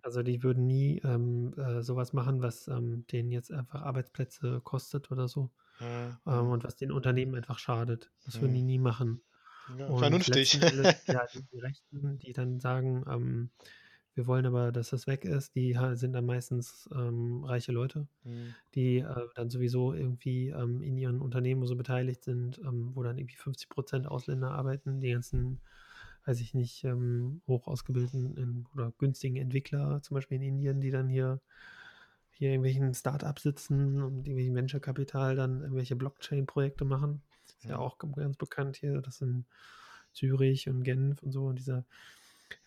Also, die würden nie, ähm, äh, so was machen, was, ähm, denen jetzt einfach Arbeitsplätze kostet oder so, Mhm, ähm, mhm. und was den Unternehmen einfach schadet. Das würden die Mhm. nie machen. Ja, vernünftig. Endes, <laughs> ja, die die Rechten, die dann sagen, ähm: „Wir wollen aber, dass das weg ist“, die sind dann meistens, ähm, reiche Leute, Mhm. die, äh, dann sowieso irgendwie, ähm, in ihren Unternehmen so beteiligt sind, ähm, wo dann irgendwie 50% Ausländer arbeiten. Die ganzen, weiß ich nicht, ähm, hoch ausgebildeten oder günstigen Entwickler, zum Beispiel in Indien, die dann hier hier in irgendwelchen Start-ups sitzen und irgendwelchen Venture-Kapital dann irgendwelche Blockchain-Projekte machen. Ist ja Mhm. auch ganz bekannt hier, dass in Zürich und Genf und so und diese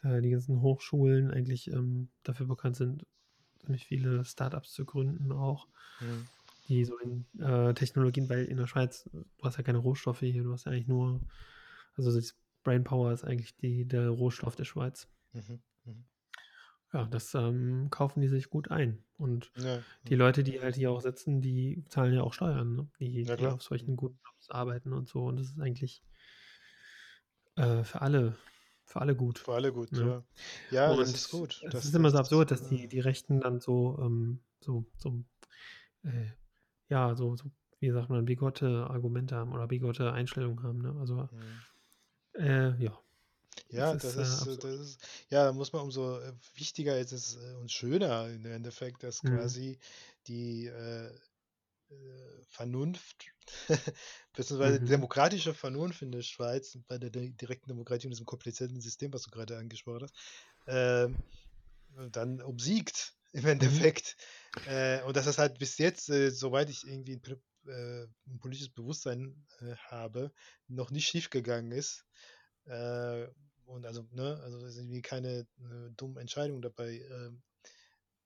äh, die ganzen Hochschulen eigentlich, ähm, dafür bekannt sind, ziemlich viele Start-ups zu gründen auch, Mhm. die so in, äh, Technologien weil in der Schweiz du hast ja keine Rohstoffe hier, du hast ja eigentlich nur also, das Brainpower ist eigentlich die der Rohstoff der Schweiz. Mhm, mhm. Ja, das, ähm, kaufen die sich gut ein. Und Ja, die ja. Leute, die halt hier auch sitzen, die zahlen ja auch Steuern, ne? Die Ja die auf solchen guten Jobs arbeiten und so. Und das ist eigentlich äh, für alle für alle gut, Für alle gut, ne? ja. Ja, das ist gut. es Das ist immer das so absurd, dass die äh die Rechten dann so, ähm, so so, äh, ja, so so, wie sagt man, bigotte Argumente haben oder bigotte Einstellungen haben, ne? Also, Mhm. Äh, ja. Ja, das ist, äh, ist äh, das ist ja, da muss man umso, äh, wichtiger ist es, äh, und schöner im Endeffekt, dass Mhm. quasi die, äh, äh, Vernunft <laughs> beziehungsweise Mhm. demokratische Vernunft in der Schweiz bei der di direkten Demokratie und diesem komplizierten System, was du grade angesprochen hast, ähm, dann obsiegt im Mhm. Endeffekt. Äh, und das halt bis jetzt, äh, soweit ich irgendwie äh, 'n politisches Bewusstsein, äh, habe, noch nicht schiefgegangen ist. Äh, und also, ne, also, dass irgendwie keine, äh, dummen Entscheidungen dabei, ähm,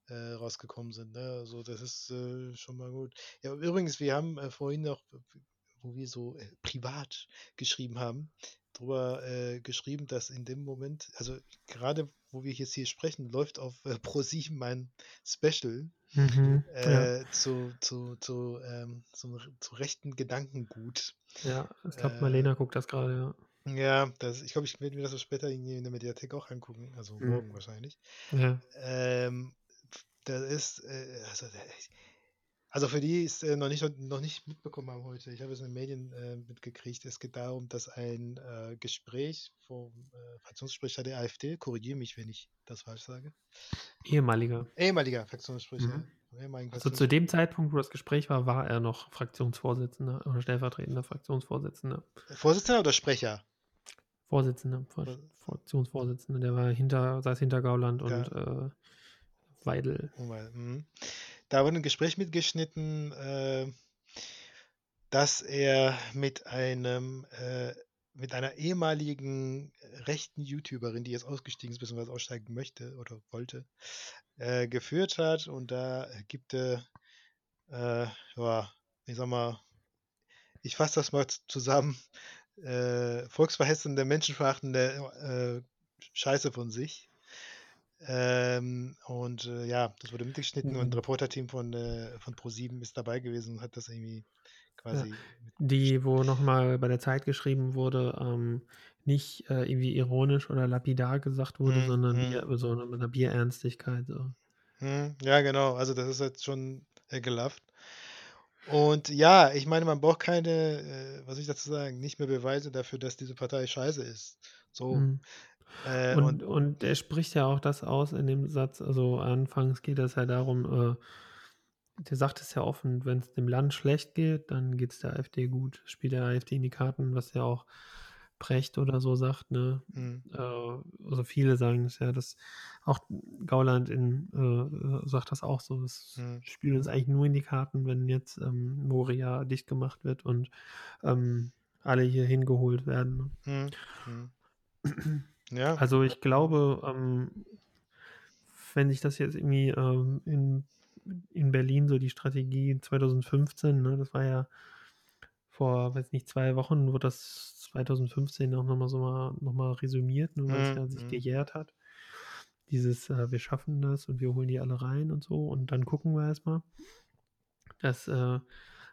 äh, rausgekommen sind, ne? Also, das ist, äh, schon mal gut. Ja, übrigens, wir haben, vorhin noch, wo wir so, privat geschrieben haben, drüber, geschrieben, dass in dem Moment also, grade wo wir jetzt hier sprechen, läuft auf, äh, <laughs> ProSieben ein Special, Mhm, ja. äh, zu zu zu, ähm, zum zu rechten Gedankengut. Ja, ich glaube, Äh Marlena guckt das grade, ja. ja, das ich glaube, ich werde mir das so später irgendwie in der Mediathek auch angucken, also, Mhm. morgen wahrscheinlich. Ja. Ähm, da ist, äh, also, also, für die es, äh, noch nicht noch nicht mitbekommen haben heute, ich habe es in den Medien, äh, mitgekriegt. Es geht darum, dass ein, äh, Gespräch vom, äh, Fraktionssprecher der AfD korrigiere mich, wenn ich das falsch sage Ehemaliger. ehemaliger Fraktionssprecher Mhm. ehemaligen Also, zu dem Zeitpunkt, wo das Gespräch war, war er noch Fraktionsvorsitzender oder stellvertretender Fraktionsvorsitzender. Vorsitzender oder Sprecher? Vorsitzender, Vor Fraktionsvorsitzender, der war hinter saß hinter Gauland Ja. und, äh, Weidel. Mhm. Da wurde 'n Gespräch mitgeschnitten, äh dass er mit einem, äh mit einer ehemaligen rechten YouTuberin, die jetzt ausgestiegen ist, beziehungsweise aussteigen möchte oder wollte, äh, geführt hat. Und da gibt er, äh, ja, ich sage mal ich fasse das mal zusammen, äh, volksverhetzende, menschenverachtende, äh, Scheiße von sich. Ähm, und, äh, ja, das wurde mitgeschnitten und 'n Mhm. Reporterteam von, äh von ProSieben ist dabei gewesen und hat das irgendwie Ja, quasi die, wo noch mal bei der Zeit geschrieben wurde, ähm, nicht, äh, irgendwie ironisch oder lapidar gesagt wurde, Mhm, sondern mhm. Bier so mit 'ner Bierernstigkeit, so. Mhm, ja, genau. Also, das ist jetzt schon ekelhaft. Und ja, ich meine, man braucht keine, äh was ich dazu sagen, nicht mehr Beweise dafür, dass diese Partei scheiße ist. So, Mhm. Äh, und Und und er spricht ja auch das aus in dem Satz also, anfangs geht es ja darum, äh der sagt es ja offen: „Wenn's dem Land schlecht geht, dann geht's der AfD gut.“ Spielt der AfD in die Karten, was ja auch Precht oder so sagt, ne? Mhm. Äh, also viele sagen es ja, dass auch Gauland in, äh, sagt das auch so, es Mhm. spielt uns eigentlich nur in die Karten, wenn jetzt ähm, Moria dicht gemacht wird und ähm, alle hier hingeholt werden. Mhm. Mhm. <clears throat> Ja. Also ich glaube, ähm, wenn sich das jetzt irgendwie ähm, in, in Berlin so die Strategie 2015, ne, das war ja vor, weiß nicht, zwei Wochen wurde das 2015 auch nochmal so mal, noch mal resümiert, nur weil es ja sich Mhm. gejährt hat. Dieses, äh, wir schaffen das und wir holen die alle rein und so und dann gucken wir erstmal, dass äh,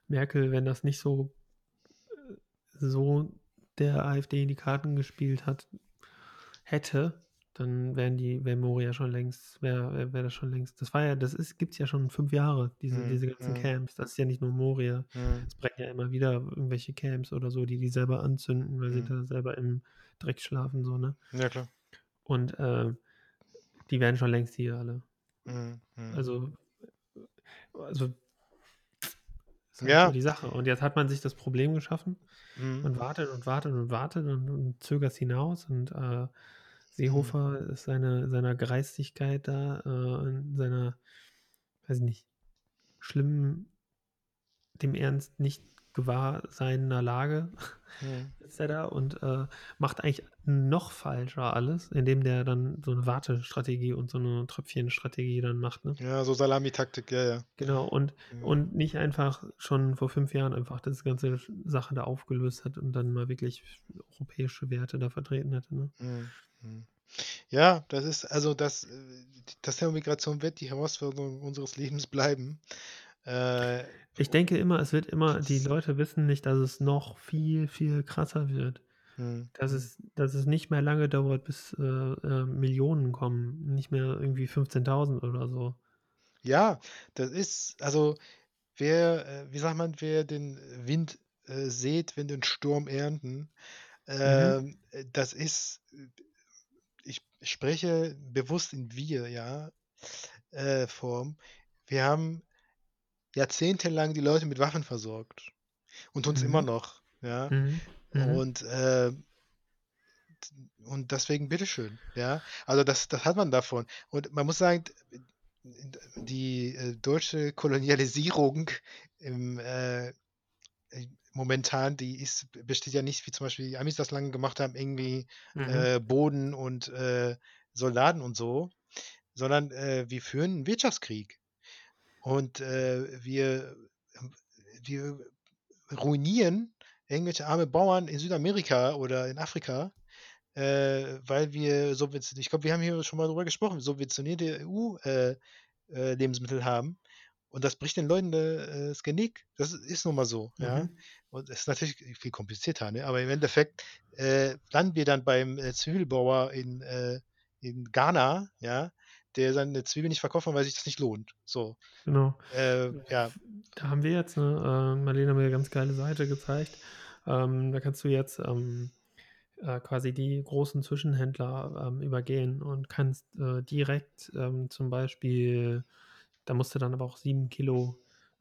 Merkel, wenn das nicht so, äh, so der AfD in die Karten gespielt hat, hätte, dann wären die, wäre Moria schon längst, wäre wär das schon längst. Das war ja, das ist, gibt es ja schon fünf Jahre, diese, Mhm. diese ganzen Mhm. Camps. Das ist ja nicht nur Moria. Mhm. Es brennen ja immer wieder irgendwelche Camps oder so, die die selber anzünden, weil sie Mhm. da selber im Dreck schlafen, so, ne? Ja, klar. Und äh, die wären schon längst hier alle. Mhm. Mhm. Also, also halt Ja. so die Sache. Und jetzt hat man sich das Problem geschaffen Mhm. und wartet und wartet und wartet und, und zögert es hinaus. Und äh, Seehofer ist seine, seiner Greistigkeit da, äh, in seiner, weiß ich nicht, schlimmen, dem Ernst nicht gewahr seiner Lage <laughs> Mhm. er da und äh, macht eigentlich noch falscher alles, indem der dann so eine Wartestrategie und so eine Tröpfchenstrategie dann macht. Ne? Ja, so Salamitaktik, ja, ja. Genau, und, Mhm. und nicht einfach schon vor fünf Jahren einfach das ganze Sache da aufgelöst hat und dann mal wirklich europäische Werte da vertreten hätte. Ne? Mhm. Mhm. Ja, das ist also das, äh, das Thema Migration wird die Herausforderung unseres Lebens bleiben. Äh, Ich denke immer, es wird immer, die Leute wissen nicht, dass es noch viel, viel krasser wird. mhm. Dass es, dass es nicht mehr lange dauert, bis äh, äh, Millionen kommen. Nicht mehr irgendwie 15.000 oder so. Ja, das ist, also wer, äh, wie sagt man, wer den Wind äh, sät, wenn den Sturm ernten, ähm, äh, das ist, äh, ich spreche bewusst in wir, ja, äh, Form. Wir haben jahrzehntelang die Leute mit Waffen versorgt und uns immer Mhm. noch, ja. Mhm. Mhm. Und, äh, und deswegen bitteschön, ja. Also das, das hat man davon. Und man muss sagen, die äh, deutsche Kolonialisierung im, äh, momentan, die ist, besteht ja nicht, wie zum Beispiel die Amis das lange gemacht haben, irgendwie Mhm. äh, Boden und äh, Soldaten und so, sondern äh, wir führen einen Wirtschaftskrieg. Und äh, wir, wir ruinieren irgendwelche arme Bauern in Südamerika oder in Afrika, äh, weil wir subventioniert, ich glaube, wir haben hier schon mal drüber gesprochen, subventionierte EU-Lebensmittel haben. Und das bricht den Leuten äh, das Genick. Das ist nun mal so, ja. Mhm. Und es ist natürlich viel komplizierter, ne? Aber im Endeffekt äh, landen wir dann beim äh, Zwiebelbauer in, äh, in Ghana, ja, der seine Zwiebeln nicht verkaufen, weil sich das nicht lohnt. So. Genau. Äh, ja. Da haben wir jetzt, ne, äh, Marlene hat mir eine ganz geile Seite gezeigt. Ähm, da kannst du jetzt ähm, äh, quasi die großen Zwischenhändler ähm, übergehen und kannst äh, direkt ähm, zum Beispiel, da musst du dann aber auch sieben Kilo,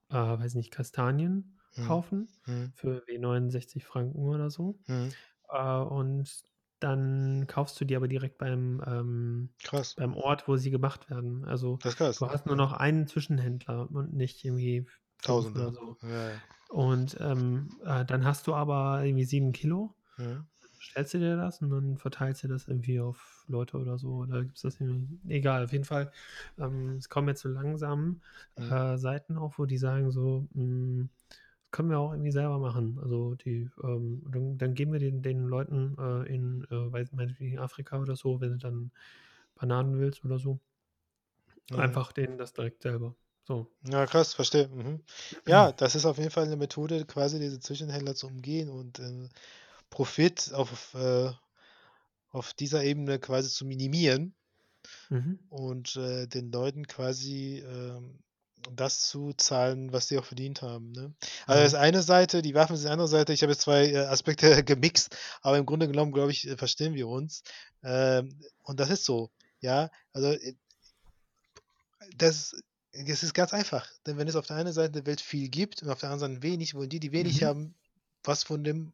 äh, weiß nicht, Kastanien Hm. kaufen Hm. für wie 69 Franken oder so. Hm. Äh, und dann kaufst du die aber direkt beim, ähm, beim Ort, wo sie gemacht werden. Also du hast nur noch einen Zwischenhändler und nicht irgendwie Tausende. oder so. Ja, ja. Und ähm, äh, dann hast du aber irgendwie sieben Kilo, Hm. stellst du dir das und dann verteilst du das irgendwie auf Leute oder so. Oder gibt es das irgendwie? Egal, auf jeden Fall. Ähm, es kommen jetzt so langsam Hm. äh, Seiten auf, wo die sagen so, mh, das können wir auch irgendwie selber machen. Also die, ähm, dann, dann geben wir den, den Leuten äh, in, äh, weiß meinetwegen Afrika oder so, wenn du dann Bananen willst oder so, Hm. einfach denen das direkt selber. So. Ja, krass, verstehe. Mhm. <clears throat> Ja, das ist auf jeden Fall eine Methode, quasi diese Zwischenhändler zu umgehen und äh, Profit auf, äh, auf dieser Ebene quasi zu minimieren Mhm. und äh, den Leuten quasi ähm, das zu zahlen, was sie auch verdient haben. Ne? Also das ist Mhm. eine Seite, die Waffen sind die andere Seite. Ich habe jetzt zwei äh, Aspekte <laughs> gemixt, aber im Grunde genommen, glaube ich, äh, verstehen wir uns. Ähm, und das ist so, ja. Also äh, das, das ist ganz einfach. Denn wenn es auf der einen Seite der Welt viel gibt und auf der anderen Seite wenig, wollen die, die wenig Mhm. haben, was von dem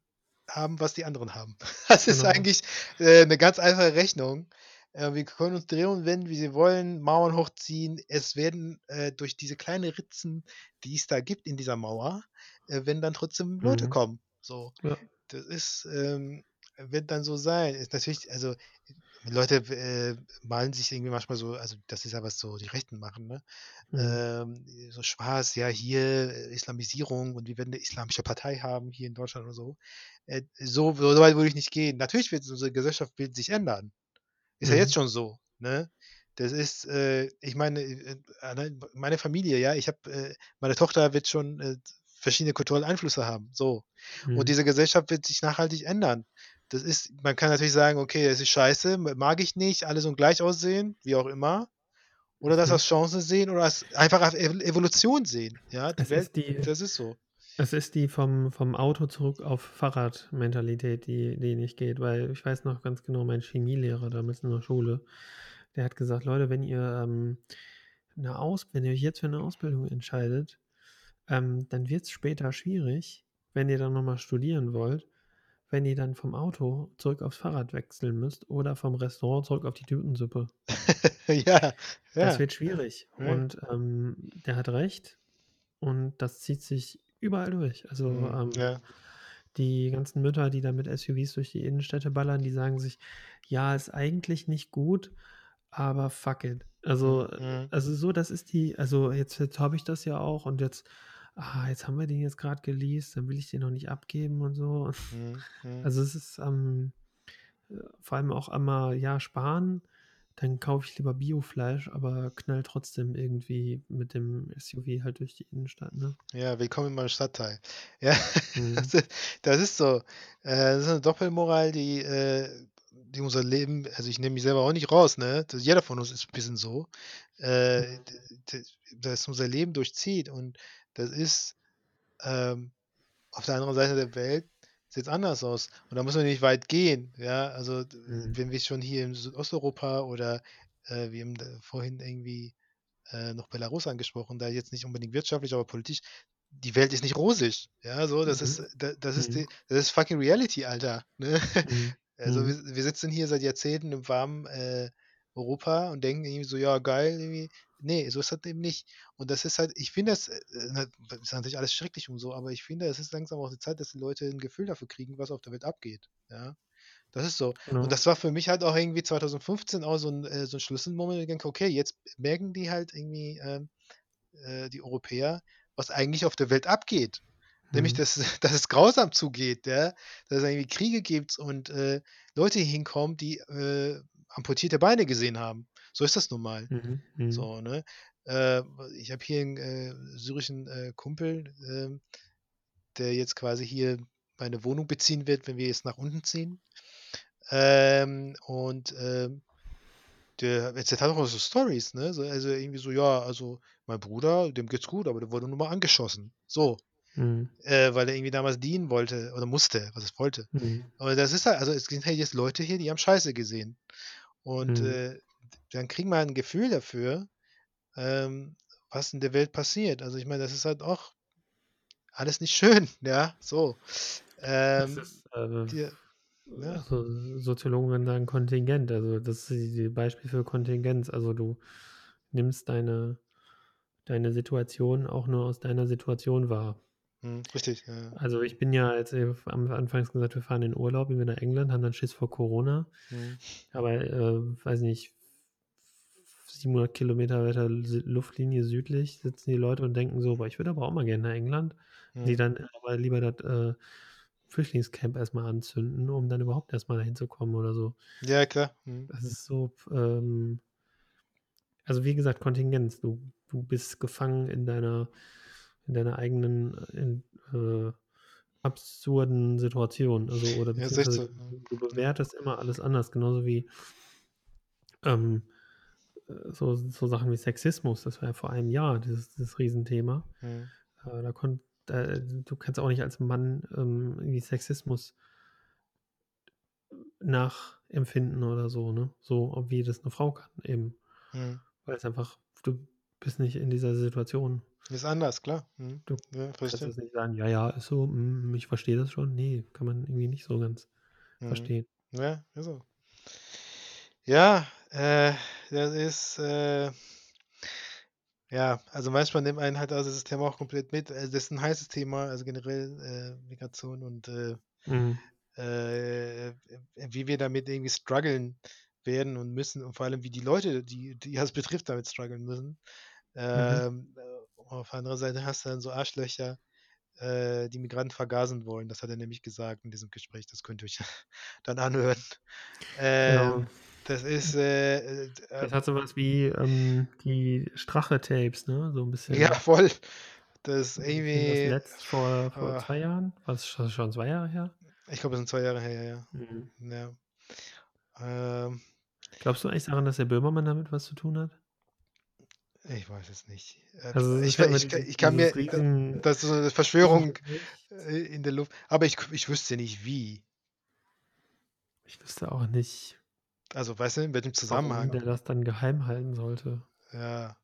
haben, was die anderen haben. <laughs> Das ist Genau. eigentlich, äh, 'ne ganz einfache Rechnung. Äh, wir können uns drehen und wenden, wie sie wollen, Mauern hochziehen. Es werden, äh, durch diese kleinen Ritzen, die es da gibt in dieser Mauer, äh, werden dann trotzdem Leute Mhm. kommen. So, Ja. das ist, ähm wird dann so sein. Ist natürlich also, Leute äh, malen sich irgendwie manchmal so also, das ist ja, was so die Rechten machen, ne? Mhm. Ähm, so Spaß, ja, hier Islamisierung und wir werden 'ne islamische Partei haben hier in Deutschland oder so. Äh, so so weit würde ich nicht gehen. Natürlich wird unsere Gesellschaft wird sich ändern. Ist ja jetzt Mhm. schon so, ne? Das ist, äh ich meine, äh, meine Familie, ja, ich habe, äh meine Tochter wird schon, äh, verschiedene kulturelle Einflüsse haben, so. Und Mhm. diese Gesellschaft wird sich nachhaltig ändern. Das ist man kann natürlich sagen: „Okay, das ist scheiße, mag ich nicht, alle sollen gleich aussehen“, wie auch immer. Oder das Mhm. als Chance sehen oder als einfach als Ev Evolution sehen, ja? Die Es Welt ist die das ist so. Es ist die vom vom Auto zurück auf Fahrrad-Mentalität, die die nicht geht, weil ich weiß noch ganz genau, mein Chemielehrer damals in der Schule, der hat gesagt: „Leute, wenn ihr, ähm, 'ne Aus wenn ihr euch jetzt für 'ne Ausbildung entscheidet, ähm, dann wird's später schwierig, wenn ihr dann noch mal studieren wollt, wenn ihr dann vom Auto zurück aufs Fahrrad wechseln müsst oder vom Restaurant zurück auf die Tütensuppe.“ <laughs> Ja, Das ja. wird schwierig Ja. und, ähm, der hat recht und das zieht sich überall durch. Also, Mhm, ähm, ja. die ganzen Mütter, die da mit SUVs durch die Innenstädte ballern, die sagen sich: „Ja, ist eigentlich nicht gut, aber fuck it.“ Mhm, Also äh, mhm. also so, das ist die also jetzt jetzt habe ich das ja auch und jetzt ah, jetzt haben wir den jetzt grad geleast, dann will ich den noch nicht abgeben und so. Mhm, mhm. Also es ist, ähm, äh, vor allem auch einmal, ja, sparen, dann kaufe ich lieber Biofleisch, aber knall trotzdem irgendwie mit dem SUV halt durch die Innenstadt, ne? Ja, willkommen in meinem Stadtteil. <laughs> Ja, Mhm. das i das ist so. Äh, das ist 'ne Doppelmoral, die, äh die unser Leben also, ich nehme mich selber auch nicht raus, ne? D jeder von uns ist bisschen so. Äh, Mhm. d das unser Leben durchzieht und das ist, ähm auf der anderen Seite der Welt sieht's anders aus. Und da muss man nicht weit gehen, ja? Also, Mhm. wenn wir schon hier in Südosteuropa oder, äh, wir haben vorhin irgendwie, äh, noch Belarus angesprochen, da jetzt nicht unbedingt wirtschaftlich, aber politisch. Die Welt ist nicht rosig, ja, so. Das ist Mhm. da das ist Mhm. die das ist fucking Reality, Alter, ne? Mhm. <laughs> Also, Mhm. wir wir sitzen hier seit Jahrzehnten im warmen, äh, Europa und denken irgendwie so: „Ja, geil irgendwie.“ Ne, so ist das eben nicht. Und das ist halt ich finde das, äh, ne ist natürlich alles schrecklich und so, aber ich finde, es ist langsam auch die Zeit, dass die Leute 'n Gefühl dafür kriegen, was auf der Welt abgeht, ja? Das ist so. Und Genau. das war für mich halt auch irgendwie 2015 auch so 'n äh, so 'n Schlüsselmoment, ich denke: „Okay, jetzt merken die halt irgendwie, ähm, äh, die Europäer, was eigentlich auf der Welt abgeht.“ Nämlich, Mhm. dass <laughs> dass es grausam zugeht, ja? Dass es irgendwie Kriege gibt und, äh, Leute hinkommen, die, äh, amputierte Beine gesehen haben. So ist das nun mal. Mhm. Mhm. So, ne? Äh, ich habe hier 'n, äh, syrischen, äh, Kumpel, ähm, der jetzt quasi hier meine Wohnung beziehen wird, wenn wir jetzt nach unten ziehen. Ähm, und, ähm, der erzählt halt auch so Storys, ne? So also irgendwie so: „Ja, also mein Bruder, dem geht's gut, aber der wurde nur mal angeschossen.“ So. Mhm. Äh, weil er irgendwie damals dienen wollte oder musste, was heißt wollte. Mhm. Aber das ist halt also, es sind halt jetzt Leute hier, die haben Scheiße gesehen. Und, Mhm. äh, dann kriegt man 'n Gefühl dafür, ähm, was in der Welt passiert. Also, ich meine, das ist halt auch alles nicht <laughs> schön, ja, so. Das Ähm, ist, äh, dir ne? also, Soziologen würden sagen Kontingent. Also, das ist die Beispiel für Kontingenz. Also, du nimmst deine deine Situation auch nur aus deiner Situation wahr. Mhm, richtig, ja, ja. Also, ich bin ja, als ich am anfangs gesagt, wir fahren in Urlaub irgendwie nach England, haben dann Schiss vor Corona. Mhm. Aber, äh, weiß nicht, 700 Kilometer weiter Luftlinie südlich sitzen die Leute und denken so: „Boah, ich würde aber auch mal gerne nach England.“ Die Mhm. dann aber lieber das, äh, Flüchtlingscamp erst mal anzünden, um dann überhaupt erst mal dahin zu kommen oder so. Ja, klar. Mhm. Das ist so, ähm also, wie gesagt, Kontingenz. Du du bist gefangen in deiner in deiner eigenen, in, äh, absurden Situation. Also, oder Ja, du du Ja. bewertest immer alles anders, genauso wie ähm, äh, so so Sachen wie Sexismus. Das war ja vor einem Jahr dieses dieses Riesenthema. Mhm. Äh, da konnt äh, du kannst auch nicht als Mann, ähm, irgendwie Sexismus nachempfinden oder so, ne? So, wie das 'ne Frau kann eben. Mhm. Weil's einfach du bist nicht in dieser Situation. Ist anders, klar. Mhm. Du Ja, kannst jetzt nicht sagen: „Ja, ja, ist so, hm, ich verstehe das schon.“ Ne, kann man irgendwie nicht so ganz Mhm. verstehen. Ja, ist so. Ja, äh, das ist, äh ja, also manchmal nimmt einen halt also das Thema auch komplett mit. Also, das ist 'n heißes Thema, also generell, äh, Migration und, äh Mhm. äh, wie wir damit irgendwie struggeln werden und müssen und vor allem, wie die Leute, die die das <laughs> betrifft, damit struggeln müssen. Mhm. Ähm, äh, auf der anderen Seite hast du dann so Arschlöcher, äh, die Migranten vergasen wollen. Das hat er nämlich gesagt in diesem Gespräch. Das könnt ihr euch <laughs> dann anhören. Genau. Das ist, äh, äh, Das ähm hat so was wie, ähm, die Strache-Tapes, ne? So 'n Ja, bisschen voll. Das ist wie fing das irgendwie letzt vor vor ah. 2 Jahren? War's sch schon 2 Jahre her? Ich glaube, das sind 2 Jahre her, ja, Mhm. ja. Ja. Ähm Glaubst du eigentlich daran, dass der Böhmermann damit was zu tun hat? Ich weiß es nicht. Äh, Also, es ich ja immer ich dieses ich kann mir riesen das ist so 'ne riesen Verschwörung, äh, in der Luft. Aber ich ich wüsste nicht wie. Ich wüsste auch nicht Also, weißt du, in welchem warum Zusammenhang? der das dann geheim halten sollte. Ja.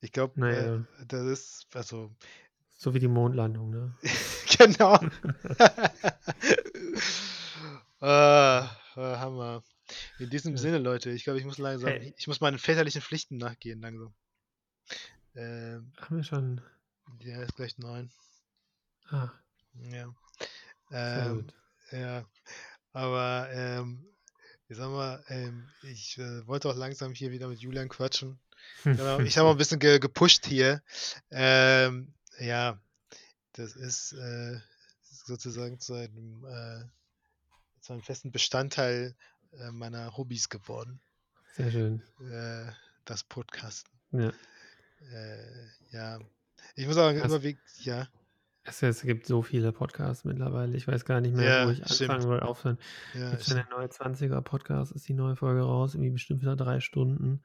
Ich glaube, äh, ja. das ist also So wie die Mondlandung, ne? <laughs> Genau. <laughs> Ah, ah, Hammer. In diesem. Sinne, Leute, ich glaube, ich muss langsam Hey. ich muss meinen väterlichen Pflichten nachgehen langsam. Ähm Haben wir schon Ja, ist gleich 9. Ah. Ja. Sehr Ähm, gut. ja, aber, ähm, ich sage mal, ähm, ich, äh, wollte auch langsam hier wieder mit Julian quatschen. <laughs> Genau, ich habe auch 'n bisschen ge gepusht hier. Ähm, ja, das ist, äh, sozusagen zu einem, äh zu einem festen Bestandteil, äh, meiner Hobbys geworden. Sehr schön. Äh, das Podcasten. Ja. Äh, ja. Ich muss sagen, Krass. überwiegend ja? Es es gibt so viele Podcasts mittlerweile. Ich weiß gar nicht mehr, wo Ja, ich stimmt. anfangen soll, aufhören. Ja, ja stimmt. der Neue Zwanziger Podcast, ist die neue Folge raus, irgendwie bestimmt wieder 3 Stunden.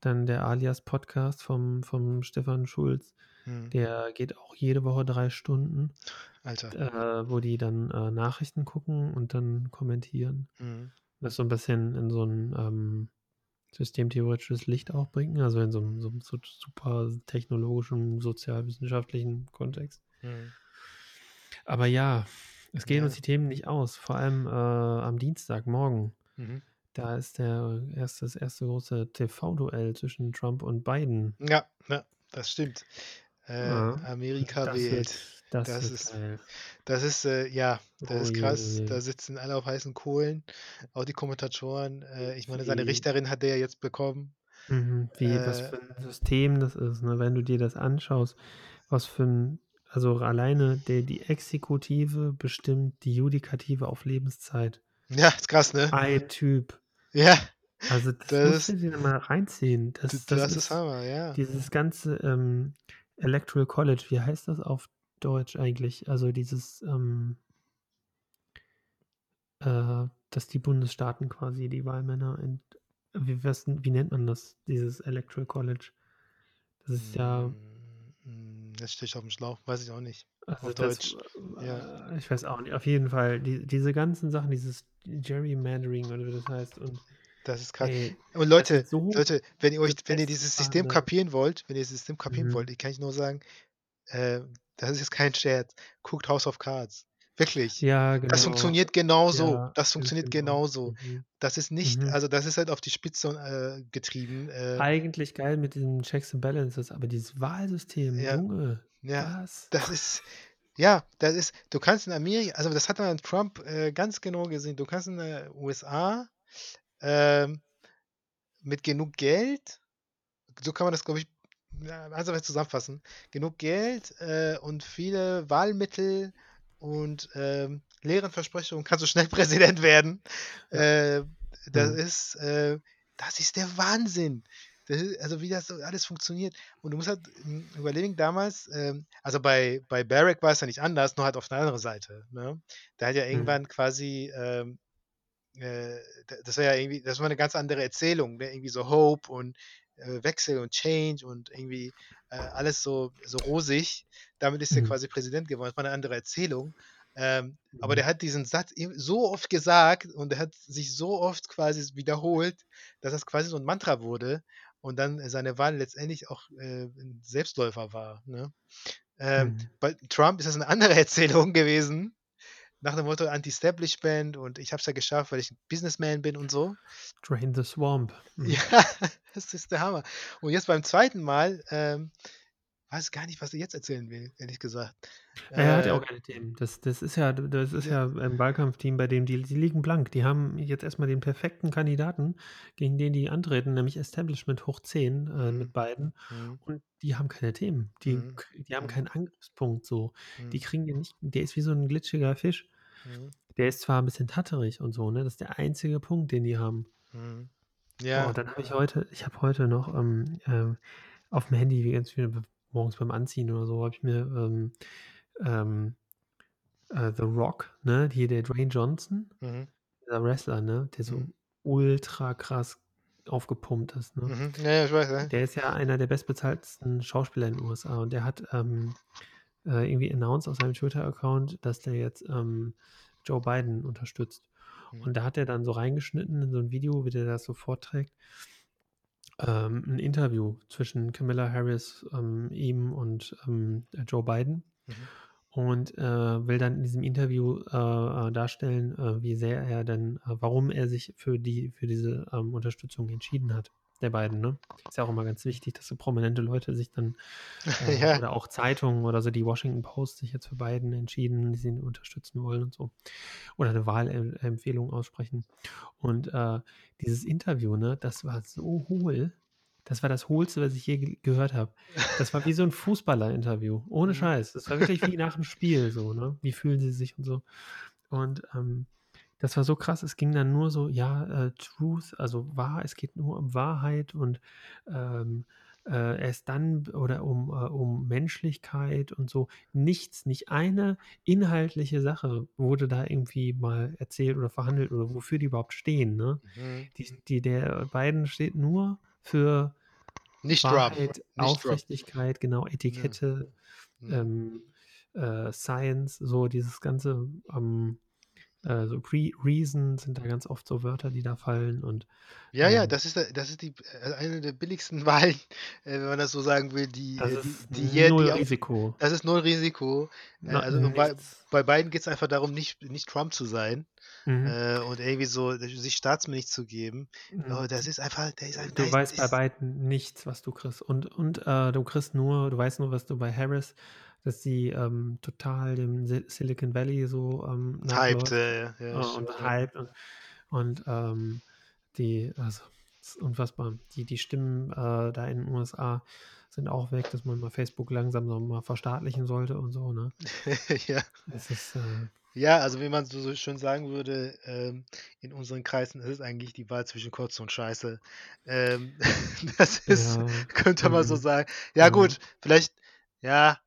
Dann der Alias Podcast vom vom Stefan Schulz, Mhm. der geht auch jede Woche 3 Stunden, Alter. äh, wo die dann, äh, Nachrichten gucken und dann kommentieren. Mhm. Das so 'n bisschen in so 'n, ähm, systemtheoretisches Licht auch bringen, also in so 'nem so 'nem so super technologischen, sozialwissenschaftlichen Kontext. Mhm. Aber ja, es gehen uns Ja. die Themen nicht aus, vor allem, äh, am Dienstagmorgen. Mhm. Da ist der erst das 1. große TV-Duell zwischen Trump und Biden. Ja, ja, das stimmt. Äh, Ja, Amerika das wird wählt. das Das wird ist geil. das ist, äh ja, das Oh ist krass. je. Da sitzen alle auf heißen Kohlen, auch die Kommentatoren. Äh, ich meine, seine Richterin hat er ja jetzt bekommen. Mhm, wie was Äh für 'n System das ist, ne? Wenn du dir das anschaust, was für 'n also alleine der die Exekutive bestimmt die Judikative auf Lebenszeit. Ja, ist krass, ne? Ein Typ. Ja, Also, das das musst du dir mal reinziehen. Das das das ist ist Hammer, ja. dieses ganze, ähm, Electoral College, wie heißt das auf Deutsch eigentlich? Also dieses, ähm äh, dass die Bundesstaaten quasi die Wahlmänner ent wie was wie nennt man das, dieses Electoral College? Das ist ja hm, jetzt stehe ich aufm Schlauch, weiß ich auch nicht. Also Auf das, Deutsch. Ja. äh ich weiß auch nicht. Auf jeden Fall, die diese ganzen Sachen, dieses Gerrymandering oder wie das heißt und Das ist krass. ey, Und das Leute so Leute, wenn ihr euch wenn ihr dieses System festgefahrene kapieren wollt wenn ihr das System kapieren Mhm. wollt, ich kann ich nur sagen, äh, das ist jetzt kein Scherz. Guckt House of Cards. Wirklich. Ja, Das genau. funktioniert genauso. Ja, Das funktioniert genau. genauso. Mhm. Das ist nicht Mhm. also, das ist halt auf die Spitze, äh, getrieben, äh Eigentlich geil mit diesen Checks and Balances, aber dieses Wahlsystem, Ja. Junge, Ja, was? das ist ja, das ist du kannst in Ameri also, das hat man an Trump, äh, ganz genau gesehen. Du kannst in der USA, ähm, mit genug Geld so kann man das, glaube ich, also zusammenfassen. Genug Geld, äh, und viele Wahlmittel und, ähm, leeren Versprechungen kannst du schnell <laughs> Präsident werden. Äh, das Mhm. ist, äh das ist der Wahnsinn. Ist also, wie das so alles funktioniert. Und du musst halt, hm, überlegen damals, ähm also, bei bei Barack war es ja nicht anders, nur halt auf 'ne andere Seite, ne? Der hat ja Mhm. irgendwann quasi, ähm, äh das war ja irgendwie das war 'ne ganz andere Erzählung, ne? Irgendwie so Hope und, äh, Wechsel und Change und irgendwie, äh, alles so so rosig. Damit ist er Mhm. quasi Präsident geworden. Das war 'ne andere Erzählung. Ähm, aber Mhm. der hat diesen Satz so oft gesagt und der hat sich so oft quasi wiederholt, dass das quasi so 'n Mantra wurde. und dann seine Wahl letztendlich auch, äh, 'n Selbstläufer war, ne? Ähm, Mhm. bei Trump ist das 'ne andere <laughs> Erzählung gewesen, nach dem Motto Anti-Establishment und ich habe es ja geschafft, weil ich 'n Businessman bin und so. Drain the swamp. Mhm. <laughs> Ja, das ist der Hammer. Und jetzt beim 2. Mal, ähm, weiß gar nicht, was er jetzt erzählen will, ehrlich gesagt. Er hat ja Äh, auch keine Themen. Das das ist ja das ist ja, ja ein Wahlkampfteam, bei dem die die liegen blank. Die haben jetzt erst mal den perfekten Kandidaten, gegen den die antreten, nämlich Establishment hoch 10, äh, mhm, mit beiden. mhm, Und die haben keine Themen. Die mhm, die haben mhm, keinen Angriffspunkt so. Die mhm, kriegen den nicht der ist wie so 'n glitschiger Fisch. mhm, Der ist zwar 'n bisschen tatterig und so, ne? Das ist der einzige Punkt, den die haben. Ja, dann habe ich heute ich habe heute noch, ähm, ähm, aufm Handy wie ganz viel b morgens beim Anziehen oder so, habe ich mir, ähm, ähm, äh, The Rock, ne, hier der Dwayne Johnson, mhm, dieser Wrestler, ne, der so mhm, ultra krass aufgepumpt ist, ne? mhm. Ja, ja, ich weiß, ja. Der ist ja einer der bestbezahltesten Schauspieler in den USA und der hat, ähm, äh, irgendwie announced auf seinem Twitter-Account, dass der jetzt, ähm, Joe Biden unterstützt. Mhm, Und da hat er dann so reingeschnitten in so 'n Video, wie der das so vorträgt, ähm, 'n Interview zwischen Kamala Harris, ähm, ihm und, ähm, äh, Joe Biden mhm, und, äh, will dann in diesem Interview, äh, äh, darstellen, äh, wie sehr er denn äh, warum er sich für die für diese, ähm, Unterstützung entschieden hat, der beiden, ne? Ist ja auch immer ganz wichtig, dass so prominente Leute sich dann <laughs> äh, Ja, oder auch Zeitungen oder so, die Washington Post sich jetzt für Biden entschieden, die sie unterstützen wollen und so. Oder 'ne Wahlem Empfehlung aussprechen. Und, äh, dieses Interview, ne, das war so hohl. Das war das Hohlste, was ich je ge gehört habe. Das war wie so 'n Fußballer-Interview, ohne mhm, Scheiß. Das war wirklich wie nach 'm Spiel so, ne? Wie fühlen sie sich und so. Und, ähm, das war so krass. Es ging dann nur so, ja, äh, Truth, also wahr es geht nur um Wahrheit und, ähm, äh, erst dann oder um, äh um Menschlichkeit und so. Nichts, nicht eine inhaltliche Sache wurde da irgendwie mal erzählt oder verhandelt oder wofür die überhaupt stehen, ne? mhm. Die die der Biden steht nur für Nicht Wahrheit. Aufrichtigkeit, genau, Ja, Etikette, mhm, ähm, äh, Science, so dieses ganze, ähm, äh, so Re Reason sind da ganz oft so Wörter, die da fallen und, Ja, ja, ähm das ist, das ist die äh, eine der billigsten <laughs> Wahlen, äh, wenn man das so sagen will, die Das die ist die je 0 die Risiko. das ist null Risiko. Äh, also bei bei beiden geht's einfach darum, nicht nicht Trump zu sein, Mhm. und irgendwie so sich staatsmännisch zu geben. Mhm. Oh, das ist einfach der ist ein Du weißt bei beiden nichts, was du kriegst. Und und, äh, du kriegst nur du weißt nur, was du bei Harris dass sie, ähm, total dem Si Silicon Valley so, ähm, hyped, ja, ja, äh, und hyped und und, ähm, die also, ist unfassbar. Die die Stimmen, äh, da in den USA sind auch weg, dass man mal Facebook langsam noch mal verstaatlichen sollte und so, ne? <laughs> Ja. Ist, äh Ja, also wie man so so schön sagen würde, ähm, in unseren Kreisen ist es eigentlich die Wahl zwischen Kotze und Scheiße. Ähm, <laughs> das ist ja, könnte man so mhm, sagen. Ja ja. gut, vielleicht ja,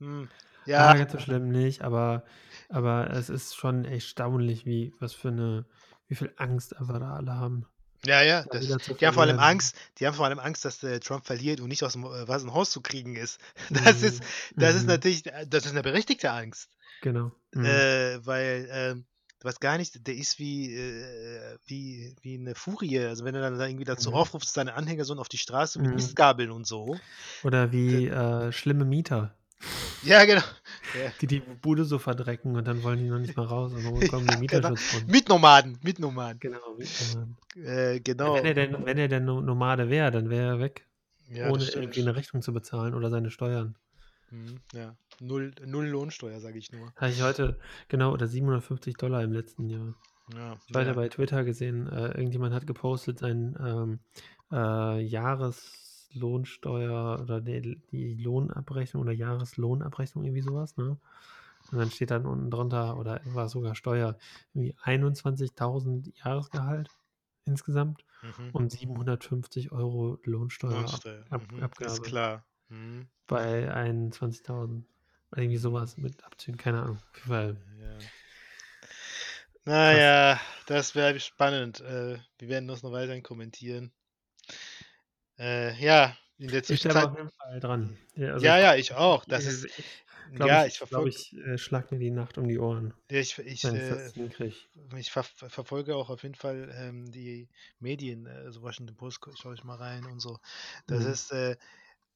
hm, ja, Ah, ganz so schlimm nicht, aber aber es ist schon erstaunlich, wie was für 'ne wie viel Angst einfach da alle haben, ja, ja, da das die haben vor allem verlieren. Angst die haben vor allem Angst, dass der Trump verliert und nicht aus'm, äh, Weißen Haus zu kriegen ist. <laughs> Das ist Mhm, das ist mhm, natürlich äh, das ist 'ne berechtigte Angst, genau. Mhm, äh, weil, ähm, du weißt gar nicht, der ist wie äh, wie wie 'ne Furie. Also, wenn du dann da irgendwie dazu mhm, aufrufst, deine Anhänger sollen auf die Straße mit mhm. Mistgabeln und so. Oder wie, äh, schlimme Mieter, ja, genau. Ja. die die Bude so verdrecken und dann wollen die noch nicht mal raus und dann bekommen die <laughs> Ja, genau. Mietnomaden, Mietnomaden. Genau, Mietnomaden. Äh, Ja, wenn genau. er denn wenn er denn No Nomade wäre, dann wäre er weg, Ja, ohne irgendwie 'ne stimmt. Rechnung zu bezahlen oder seine Steuern. Mhm, ja. Null null Lohnsteuer, sage ich nur. Habe ich heute genau, oder 750 im letzten Jahr. Ja, Ich habe ja. bei Twitter gesehen, äh, irgendjemand hat gepostet, sein, ähm, äh, Jahreslohnsteuer oder ne, die Lohnabrechnung oder Jahreslohnabrechnung, irgendwie so was, ne? Und dann steht dann unten drunter oder war sogar Steuer, irgendwie 21.000 Jahresgehalt insgesamt Mhm. und 750 € Lohnsteuer ab Lohnsteuer, Ab mhm, ist klar. Mhm. bei 21.000. Irgendwie so Mhm. was mit Abzügen, keine Ahnung. Auf jeden Fall Ja. Na krass. ja, das wäre spannend. Äh, wir werden das noch weiterhin kommentieren. Äh, ja, in der Ich Zwischenzeit auf jeden Fall dran. Ja, also ja, ich ja, ich auch. Das ich ist ich Glaube Ja, ich ich verfolge ich, äh, schlage mir die Nacht um die Ohren, ja, ich ich, ich äh, ich ver verfolge auch auf jeden Fall, ähm, die Medien, äh, also Washington Post schaue ich mal rein und so. Das Mhm. ist, äh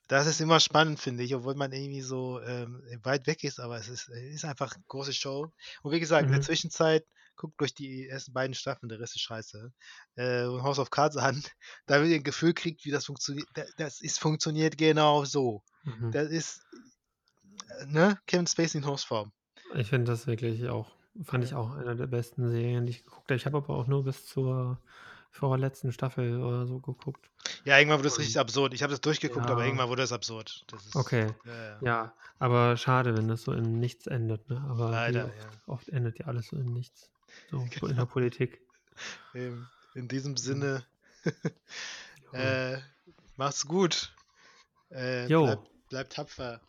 das ist immer spannend, finde ich, obwohl man irgendwie so, ähm, weit weg ist, aber es ist äh, ist einfach 'ne große Show. Und wie gesagt, in der Mhm. Zwischenzeit guckt euch die ersten beiden Staffeln, der Rest ist scheiße, äh, und House of Cards an, <laughs> damit ihr 'n Gefühl kriegt, wie das funktioniert. Da das ist funktioniert genau so. Mhm. Das ist, ne, Kevin Spacey in Hausform. Ich finde das wirklich auch fand ich auch einer der besten Serien, die ich geguckt habe. Ich habe aber auch nur bis zur vorletzten Staffel oder so geguckt. Ja, irgendwann wurde es richtig absurd. Ich habe das durchgeguckt, aber ja. irgendwann wurde es absurd. Ist Okay. ja, ja. Ja, aber schade, wenn das so in nichts endet, ne? Aber Leider, oft oft endet ja alles so in nichts. So <laughs> in Genau. der Politik. Ähm, in diesem. Sinne, <laughs> äh, macht's gut. Äh, Jo. bleibt bleibt tapfer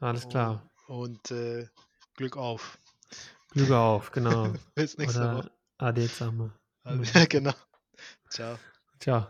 Alles klar. und, äh, Glück auf. Glück auf, genau. <laughs> Bis nächste Woche. Oder Ade zusammen. Also, Genau. genau. Tschau. Tja.